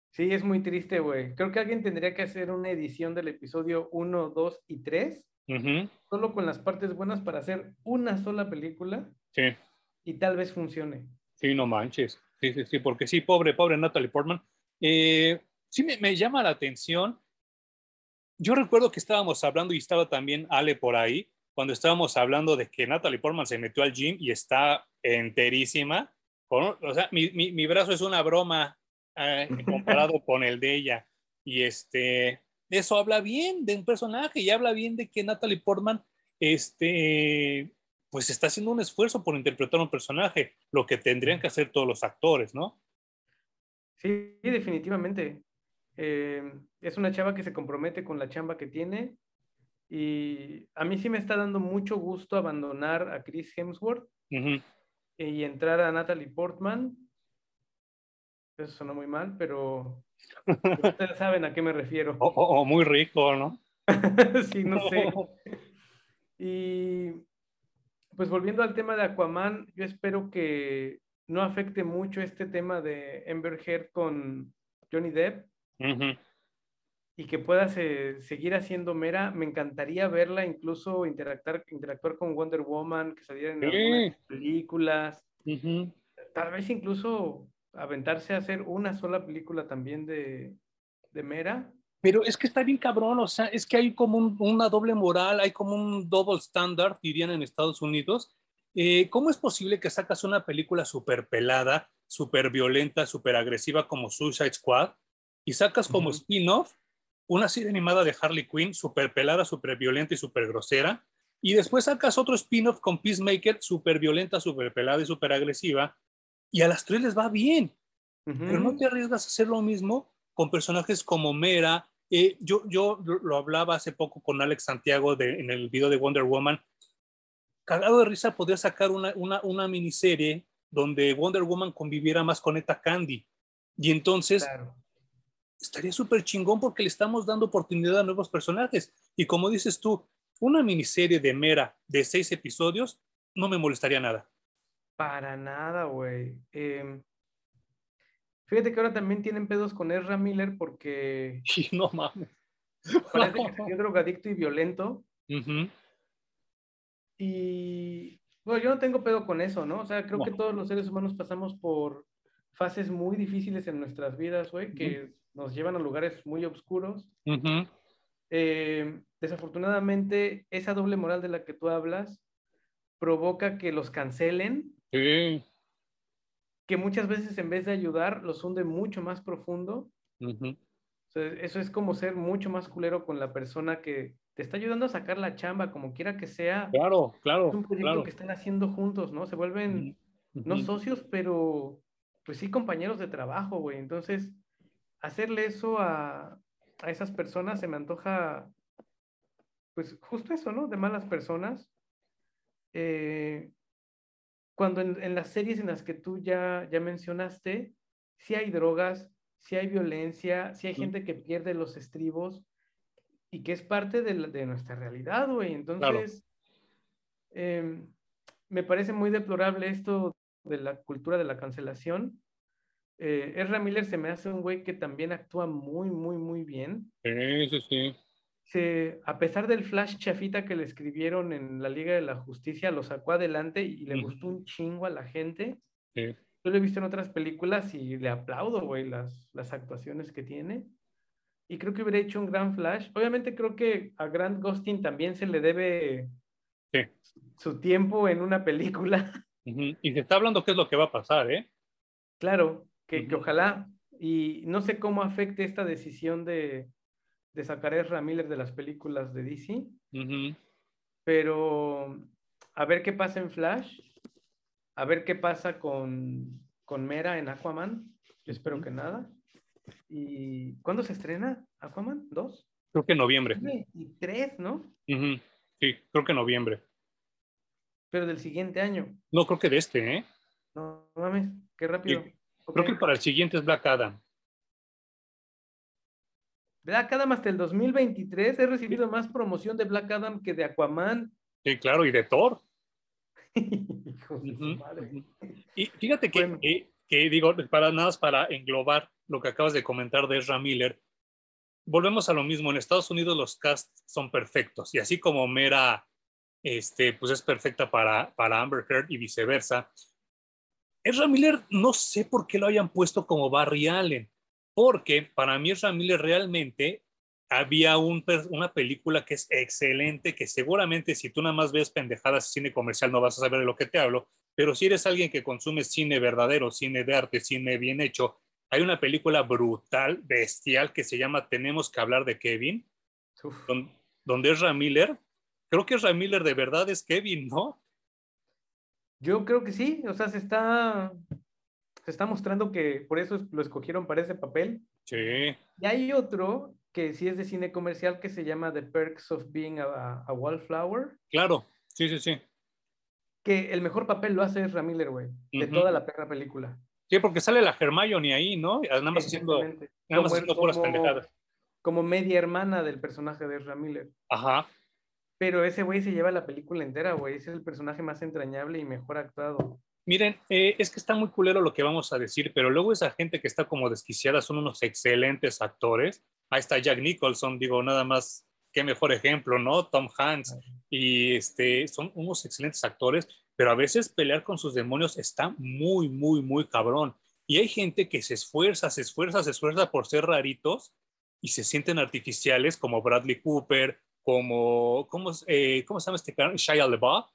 Sí, es muy triste, güey. Creo que alguien tendría que hacer una edición del episodio 1, 2 y 3, solo con las partes buenas para hacer una sola película. Sí. Y tal vez funcione. Sí, no manches. Sí, sí, sí, porque sí, pobre, pobre Natalie Portman. Eh, sí, me, llama la atención yo recuerdo que estábamos hablando y estaba también Ale por ahí, cuando estábamos hablando de que Natalie Portman se metió al gym y está enterísima. o sea, mi, mi, mi, brazo es una broma eh, comparado con el de ella. Y este, eso habla bien de un personaje y habla bien de que Natalie Portman, este, pues está haciendo un esfuerzo por interpretar un personaje, lo que tendrían que hacer todos los actores, ¿no? Sí, definitivamente. Eh, es una chava que se compromete con la chamba que tiene y a mí sí me está dando mucho gusto abandonar a Chris Hemsworth y entrar a Natalie Portman. Eso suena muy mal, pero (laughs) ustedes saben a qué me refiero. O, muy rico, ¿no? (laughs) sí, no sé. (laughs) Y pues volviendo al tema de Aquaman, yo espero que no afecte mucho este tema de Amber Heard con Johnny Depp y que pueda seguir haciendo Mera. Me encantaría verla incluso interactuar, interactuar con Wonder Woman, que saliera en algunas películas. Tal vez incluso aventarse a hacer una sola película también de, de Mera. Pero es que está bien cabrón, o sea, es que hay como una doble moral, hay como un double standard, dirían en Estados Unidos. Eh, ¿Cómo es posible que sacas una película súper pelada, súper violenta, súper agresiva como Suicide Squad y sacas como spin-off una serie animada de Harley Quinn, súper pelada, súper violenta y súper grosera. Y después sacas otro spin-off con Peacemaker, súper violenta, súper pelada y súper agresiva. Y a las tres les va bien. Pero no te arriesgas a hacer lo mismo con personajes como Mera. Eh, yo, yo lo hablaba hace poco con Alex Santiago de, en el video de Wonder Woman. Cagado de risa podría sacar una, una, una miniserie donde Wonder Woman conviviera más con Eta Candy. Y entonces estaría súper chingón porque le estamos dando oportunidad a nuevos personajes. Y como dices tú, una miniserie de Mera de seis episodios no me molestaría nada. Para nada, güey. Em, fíjate que ahora también tienen pedos con Ezra Miller porque... (laughs) No mames. Parece que (laughs) es drogadicto y violento. Y bueno, yo no tengo pedo con eso, ¿no? O sea, creo que todos los seres humanos pasamos por fases muy difíciles en nuestras vidas, güey, que nos llevan a lugares muy oscuros. Eh, desafortunadamente, esa doble moral de la que tú hablas provoca que los cancelen. Que muchas veces en vez de ayudar, los hunde mucho más profundo. eso es como ser mucho más culero con la persona que te está ayudando a sacar la chamba, como quiera que sea. Claro, claro. Es un proyecto que están haciendo juntos, ¿no? Se vuelven, no socios, pero pues sí, compañeros de trabajo, güey. Entonces, hacerle eso a, esas personas se me antoja, pues justo eso, ¿no? De malas personas. Eh, cuando en, las series en las que tú ya, ya mencionaste, sí hay drogas, sí hay violencia, sí hay gente que pierde los estribos y que es parte de, de nuestra realidad, güey. Entonces, em, me parece muy deplorable esto de la cultura de la cancelación eh, Ezra Miller se me hace un güey que también actúa muy, muy, muy bien. Sí, sí, sí. a pesar del flash chafita que le escribieron en la Liga de la Justicia, lo sacó adelante y le gustó un chingo a la gente. Sí. Yo lo he visto en otras películas y le aplaudo, güey, las, las actuaciones que tiene. Y creo que hubiera hecho un gran flash. Obviamente creo que a Grant Gustin también se le debe su tiempo en una película. (laughs) Y se está hablando qué es lo que va a pasar, ¿eh? Claro, que, ojalá, y no sé cómo afecte esta decisión de, de sacar a Ezra Miller de las películas de DC, pero a ver qué pasa en Flash, a ver qué pasa con, con Mera en Aquaman, yo espero que nada. ¿Y cuándo se estrena Aquaman? ¿Dos? Creo que en noviembre. Y tres, ¿no? Sí, creo que en noviembre. Pero del siguiente año. No, creo que de este, ¿eh? No mames, qué rápido. Creo que para el siguiente es Black Adam. Black Adam hasta el 2023 he recibido más promoción de Black Adam que de Aquaman. Sí, claro, y de Thor. (laughs) Y fíjate que, que, digo, para nada para englobar lo que acabas de comentar de Ezra Miller, volvemos a lo mismo. En Estados Unidos los casts son perfectos y así como Mera este, pues es perfecta para, para Amber Heard y viceversa. Ezra Miller no sé por qué lo hayan puesto como Barry Allen, porque para mí Ezra Miller realmente había un, una película que es excelente, que seguramente si tú nada más ves pendejadas de cine comercial no vas a saber de lo que te hablo, pero si eres alguien que consume cine verdadero, cine de arte, cine bien hecho, hay una película brutal, bestial, que se llama Tenemos que hablar de Kevin, donde, es Ramiller. Creo que es Ramiller de verdad es Kevin, ¿no? Yo creo que sí, o sea, se está, se está mostrando que por eso lo escogieron para ese papel. Sí. Y hay otro que sí es de cine comercial que se llama The Perks of Being a, Wallflower. Claro, sí, sí, sí. Que el mejor papel lo hace es Ramiller, güey, de toda la perra película. Sí, porque sale la Hermione ahí, ¿no? Nada más haciendo, nada más haciendo puras pendejadas. Como media hermana del personaje de Ramiller. Ajá. Pero ese güey se lleva la película entera, güey. Es el personaje más entrañable y mejor actuado. Miren, eh, es que está muy culero lo que vamos a decir, pero luego esa gente que está como desquiciada son unos excelentes actores. Ahí está Jack Nicholson, digo, nada más, qué mejor ejemplo, ¿no? Tom Hanks. Y este, son unos excelentes actores pero a veces pelear con sus demonios está muy, muy, muy cabrón. Y hay gente que se esfuerza, se esfuerza, se esfuerza por ser raritos y se sienten artificiales, como Bradley Cooper, como, ¿cómo, eh, ¿cómo se llama este cara? Shia LaBeouf,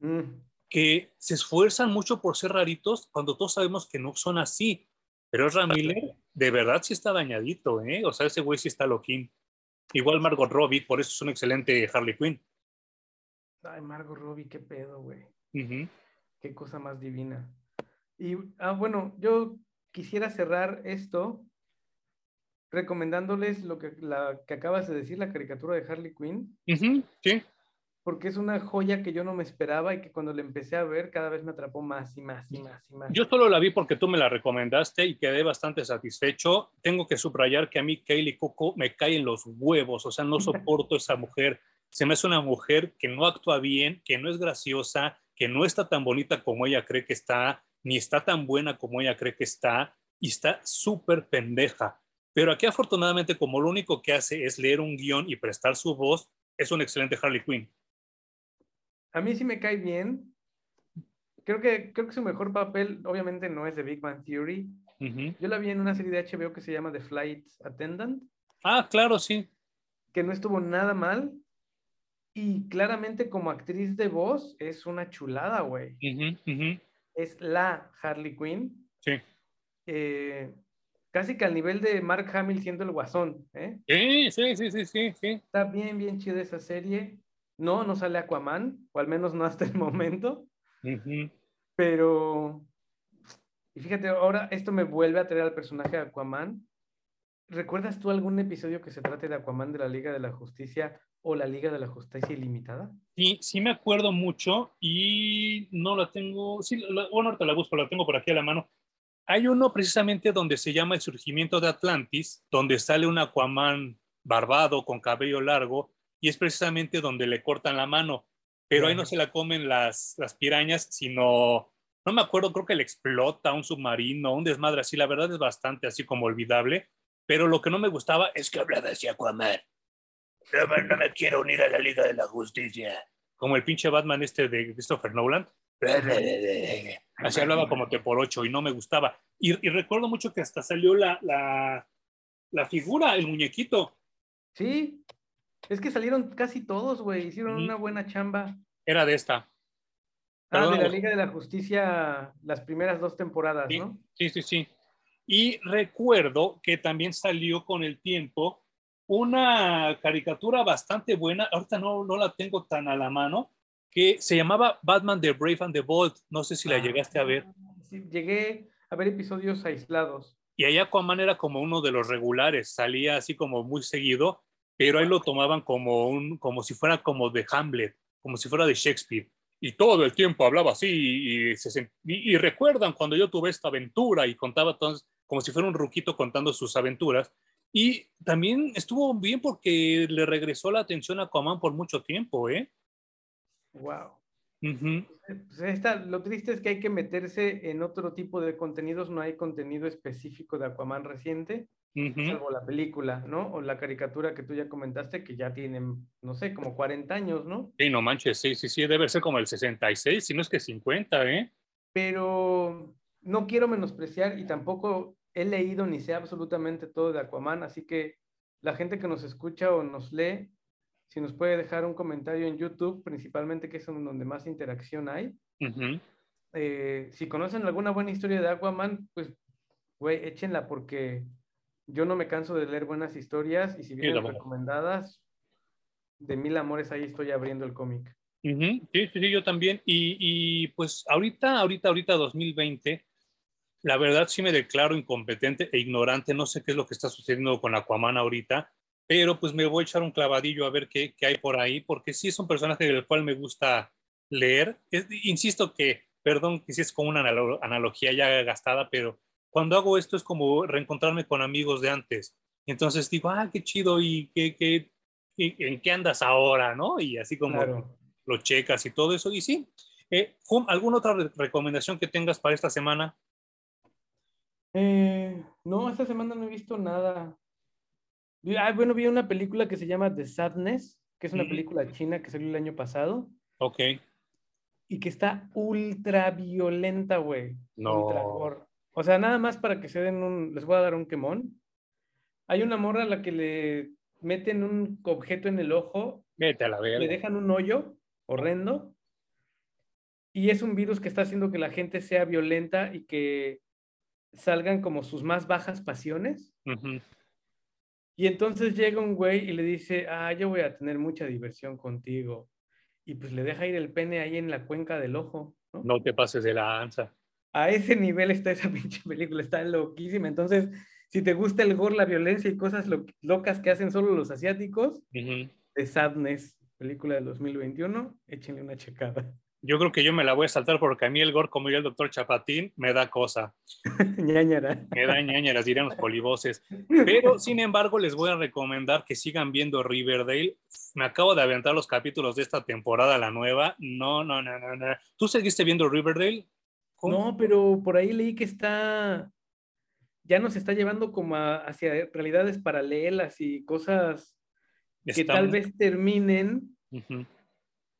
mm. que se esfuerzan mucho por ser raritos cuando todos sabemos que no son así. Pero Ramiller, de verdad sí está dañadito, ¿eh? O sea, ese güey sí está loquín. Igual Margot Robbie, por eso es un excelente Harley Quinn. Ay, Margot Robbie, qué pedo, güey. Qué cosa más divina. Y ah, bueno, yo quisiera cerrar esto recomendándoles lo que, la, que acabas de decir, la caricatura de Harley Quinn. Sí. Porque es una joya que yo no me esperaba y que cuando la empecé a ver cada vez me atrapó más y más y más y más. Yo solo la vi porque tú me la recomendaste y quedé bastante satisfecho. Tengo que subrayar que a mí Kaylee Coco me cae en los huevos, o sea, no (laughs) soporto esa mujer. Se me hace una mujer que no actúa bien, que no es graciosa, que no está tan bonita como ella cree que está, ni está tan buena como ella cree que está, y está súper pendeja. Pero aquí afortunadamente como lo único que hace es leer un guion y prestar su voz, es un excelente Harley Quinn. A mí sí me cae bien. Creo que, creo que su mejor papel obviamente no es de Big Bang Theory. Yo la vi en una serie de HBO que se llama The Flight Attendant. Ah, claro, sí. Que no estuvo nada mal. Y claramente como actriz de voz es una chulada, güey. Es la Harley Quinn. Sí. Eh, casi que al nivel de Mark Hamill siendo el guasón. ¿eh? Sí, sí, sí, sí, sí, sí. Está bien, bien chida esa serie. No, no sale Aquaman, o al menos no hasta el (laughs) momento. Pero, y fíjate, ahora esto me vuelve a traer al personaje de Aquaman. ¿Recuerdas tú algún episodio que se trate de Aquaman de la Liga de la Justicia o la Liga de la Justicia Ilimitada? Sí, sí me acuerdo mucho y no la tengo, sí, bueno, ahorita la busco, la tengo por aquí a la mano. Hay uno precisamente donde se llama El surgimiento de Atlantis, donde sale un Aquaman barbado con cabello largo y es precisamente donde le cortan la mano, pero ahí no se la comen las, las pirañas, sino, no me acuerdo, creo que le explota un submarino, un desmadre así, la verdad es bastante así como olvidable pero lo que no me gustaba es que hablaba así Aquaman. No, no me quiero unir a la Liga de la Justicia. Como el pinche Batman este de Christopher Nolan. Así hablaba como que por ocho y no me gustaba. Y, recuerdo mucho que hasta salió la, la, la, figura, el muñequito. Sí, es que salieron casi todos, güey. Hicieron una buena chamba. Era de esta. Ah, de la Liga de la Justicia, las primeras dos temporadas, ¿no? Sí, sí, sí. Y recuerdo que también salió con el tiempo una caricatura bastante buena, ahorita no, no la tengo tan a la mano, que se llamaba Batman the Brave and the Bold. No sé si la ah, llegaste a ver. Sí, llegué a ver episodios aislados. Y ahí Aquaman era como uno de los regulares, salía así como muy seguido, pero ahí lo tomaban como, un, como si fuera como de Hamlet, como si fuera de Shakespeare y todo el tiempo hablaba así y, y, recuerdan cuando yo tuve esta aventura y contaba entonces como si fuera un ruquito contando sus aventuras. Y también estuvo bien porque le regresó la atención a Aquaman por mucho tiempo, ¿eh? Wow. Pues lo triste es que hay que meterse en otro tipo de contenidos, no hay contenido específico de Aquaman reciente, salvo la película, ¿no? O la caricatura que tú ya comentaste, que ya tienen, no sé, como 40 años, ¿no? Sí, no manches, sí, sí, sí, debe ser como el 66, si no es que 50, ¿eh? Pero no quiero menospreciar y tampoco he leído ni sé absolutamente todo de Aquaman, así que la gente que nos escucha o nos lee, si nos puede dejar un comentario en YouTube, principalmente que es donde más interacción hay. Eh, si conocen alguna buena historia de Aquaman, pues, güey, échenla porque yo no me canso de leer buenas historias y si vienen recomendadas, de mil amores ahí estoy abriendo el cómic. Sí, sí, sí, yo también. Y, y, pues ahorita, ahorita, ahorita 2020, la verdad sí me declaro incompetente e ignorante. No sé qué es lo que está sucediendo con Aquaman ahorita, pero pues me voy a echar un clavadillo a ver qué, qué hay por ahí, porque sí es un personaje del cual me gusta leer. insisto que, perdón que sí es como una analogía ya gastada, pero cuando hago esto es como reencontrarme con amigos de antes. Entonces digo, ah, qué chido y qué, qué, en qué andas ahora, ¿no? Y así como lo checas y todo eso. Y sí, eh, ¿alguna otra recomendación que tengas para esta semana? Eh, no, esta semana no he visto nada. Ah, bueno, vi una película que se llama The Sadness, que es una película china que salió el año pasado. Ok. Y que está ultra violenta, güey. No. o sea, nada más para que se den un. Les voy a dar un quemón. Hay una morra a la que le meten un objeto en el ojo. Vete a la Le dejan un hoyo horrendo. Y es un virus que está haciendo que la gente sea violenta y que salgan como sus más bajas pasiones. Y entonces llega un güey y le dice, ah, yo voy a tener mucha diversión contigo. Y pues le deja ir el pene ahí en la cuenca del ojo. No, no te pases de la ansa. A ese nivel está esa (laughs) pinche película, está loquísima. Entonces, si te gusta el gore, la violencia y cosas locas que hacen solo los asiáticos, de Sadness, película del 2021, échenle una checada. Yo creo que yo me la voy a saltar porque a mí el gore, como ya el doctor Chapatín, me da cosa. (laughs) ñañara. Me da ñañaras, dirían los polivoces. Pero, sin embargo, les voy a recomendar que sigan viendo Riverdale. Me acabo de aventar los capítulos de esta temporada, la nueva. No, no, no, no, no. ¿Tú seguiste viendo Riverdale? No, pero por ahí leí que está ya nos está llevando como hacia realidades paralelas y cosas que tal vez terminen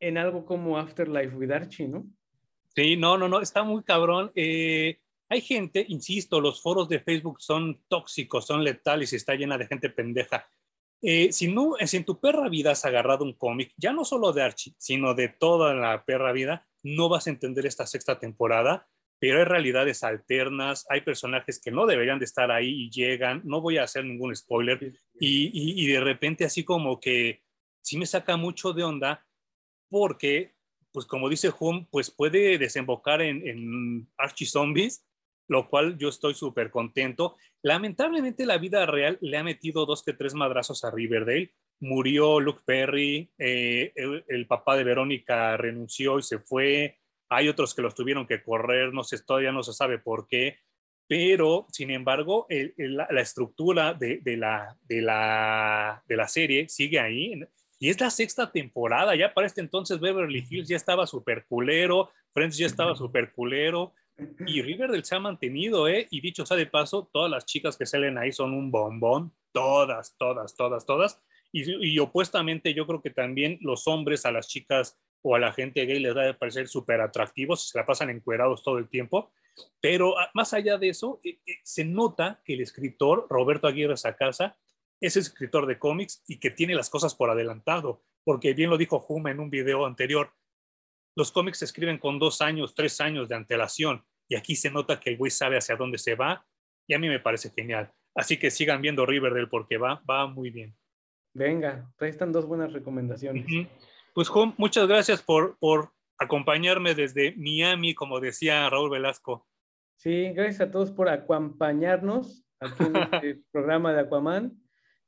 en algo como Afterlife with Archie, ¿no? Sí, no, no, no, está muy cabrón. Eh, hay gente, insisto, los foros de Facebook son tóxicos, son letales y está llena de gente pendeja. Eh, si, no, si en tu perra vida has agarrado un cómic, ya no solo de Archie, sino de toda la perra vida, no vas a entender esta sexta temporada pero hay realidades alternas, hay personajes que no deberían de estar ahí y llegan, no voy a hacer ningún spoiler, y, y, de repente así como que sí me saca mucho de onda, porque, pues como dice Hum, pues puede desembocar en, en Archie Zombies, lo cual yo estoy súper contento. Lamentablemente la vida real le ha metido dos que tres madrazos a Riverdale. Murió Luke Perry, eh, el, papá de Verónica renunció y se fue, hay otros que los tuvieron que correr, no sé, todavía no se sabe por qué, pero sin embargo, la, estructura de, la, de, la, de la serie sigue ahí. Y es la sexta temporada, ya para este entonces Beverly Hills ya estaba súper culero, Friends ya estaba súper culero, y Riverdale se ha mantenido, ¿eh? Y dicho sea de paso, todas las chicas que salen ahí son un bombón, todas, todas, todas, todas. Y, y, opuestamente yo creo que también los hombres a las chicas o a la gente gay les debe parecer súper atractivos, se la pasan encuerados todo el tiempo, pero más allá de eso, eh, eh, se nota que el escritor Roberto Aguirre Sacasa es escritor de cómics y que tiene las cosas por adelantado, porque bien lo dijo Juma en un video anterior, los cómics se escriben con dos años, tres años de antelación, y aquí se nota que el güey sabe hacia dónde se va, y a mí me parece genial. Así que sigan viendo Riverdale porque va, va muy bien. Venga, ahí están dos buenas recomendaciones. Pues, Juan, muchas gracias por, por acompañarme desde Miami, como decía Raúl Velasco. Sí, gracias a todos por acompañarnos aquí en (laughs) este programa de Aquaman.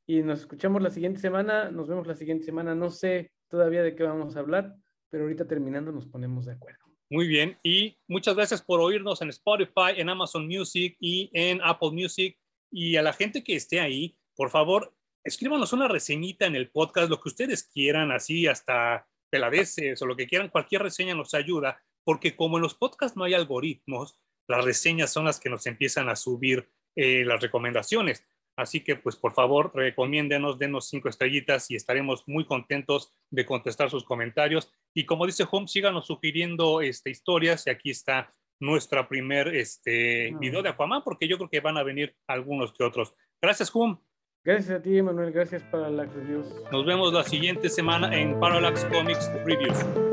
Y nos escuchamos la siguiente semana, nos vemos la siguiente semana. No sé todavía de qué vamos a hablar, pero ahorita terminando nos ponemos de acuerdo. Muy bien, y muchas gracias por oírnos en Spotify, en Amazon Music y en Apple Music. Y a la gente que esté ahí, por favor, escríbanos una reseñita en el podcast, lo que ustedes quieran, así hasta peladeces o lo que quieran, cualquier reseña nos ayuda, porque como en los podcasts no hay algoritmos, las reseñas son las que nos empiezan a subir eh, las recomendaciones. Así que, pues, por favor, recomiéndenos, denos cinco estrellitas y estaremos muy contentos de contestar sus comentarios. Y como dice Home, síganos sugiriendo este, historias y aquí está nuestra primer este, video de Aquaman, porque yo creo que van a venir algunos que otros. Gracias, Hum. Gracias a ti, Manuel. Gracias Parallax Reviews. Nos vemos la siguiente semana en Parallax Comics Reviews.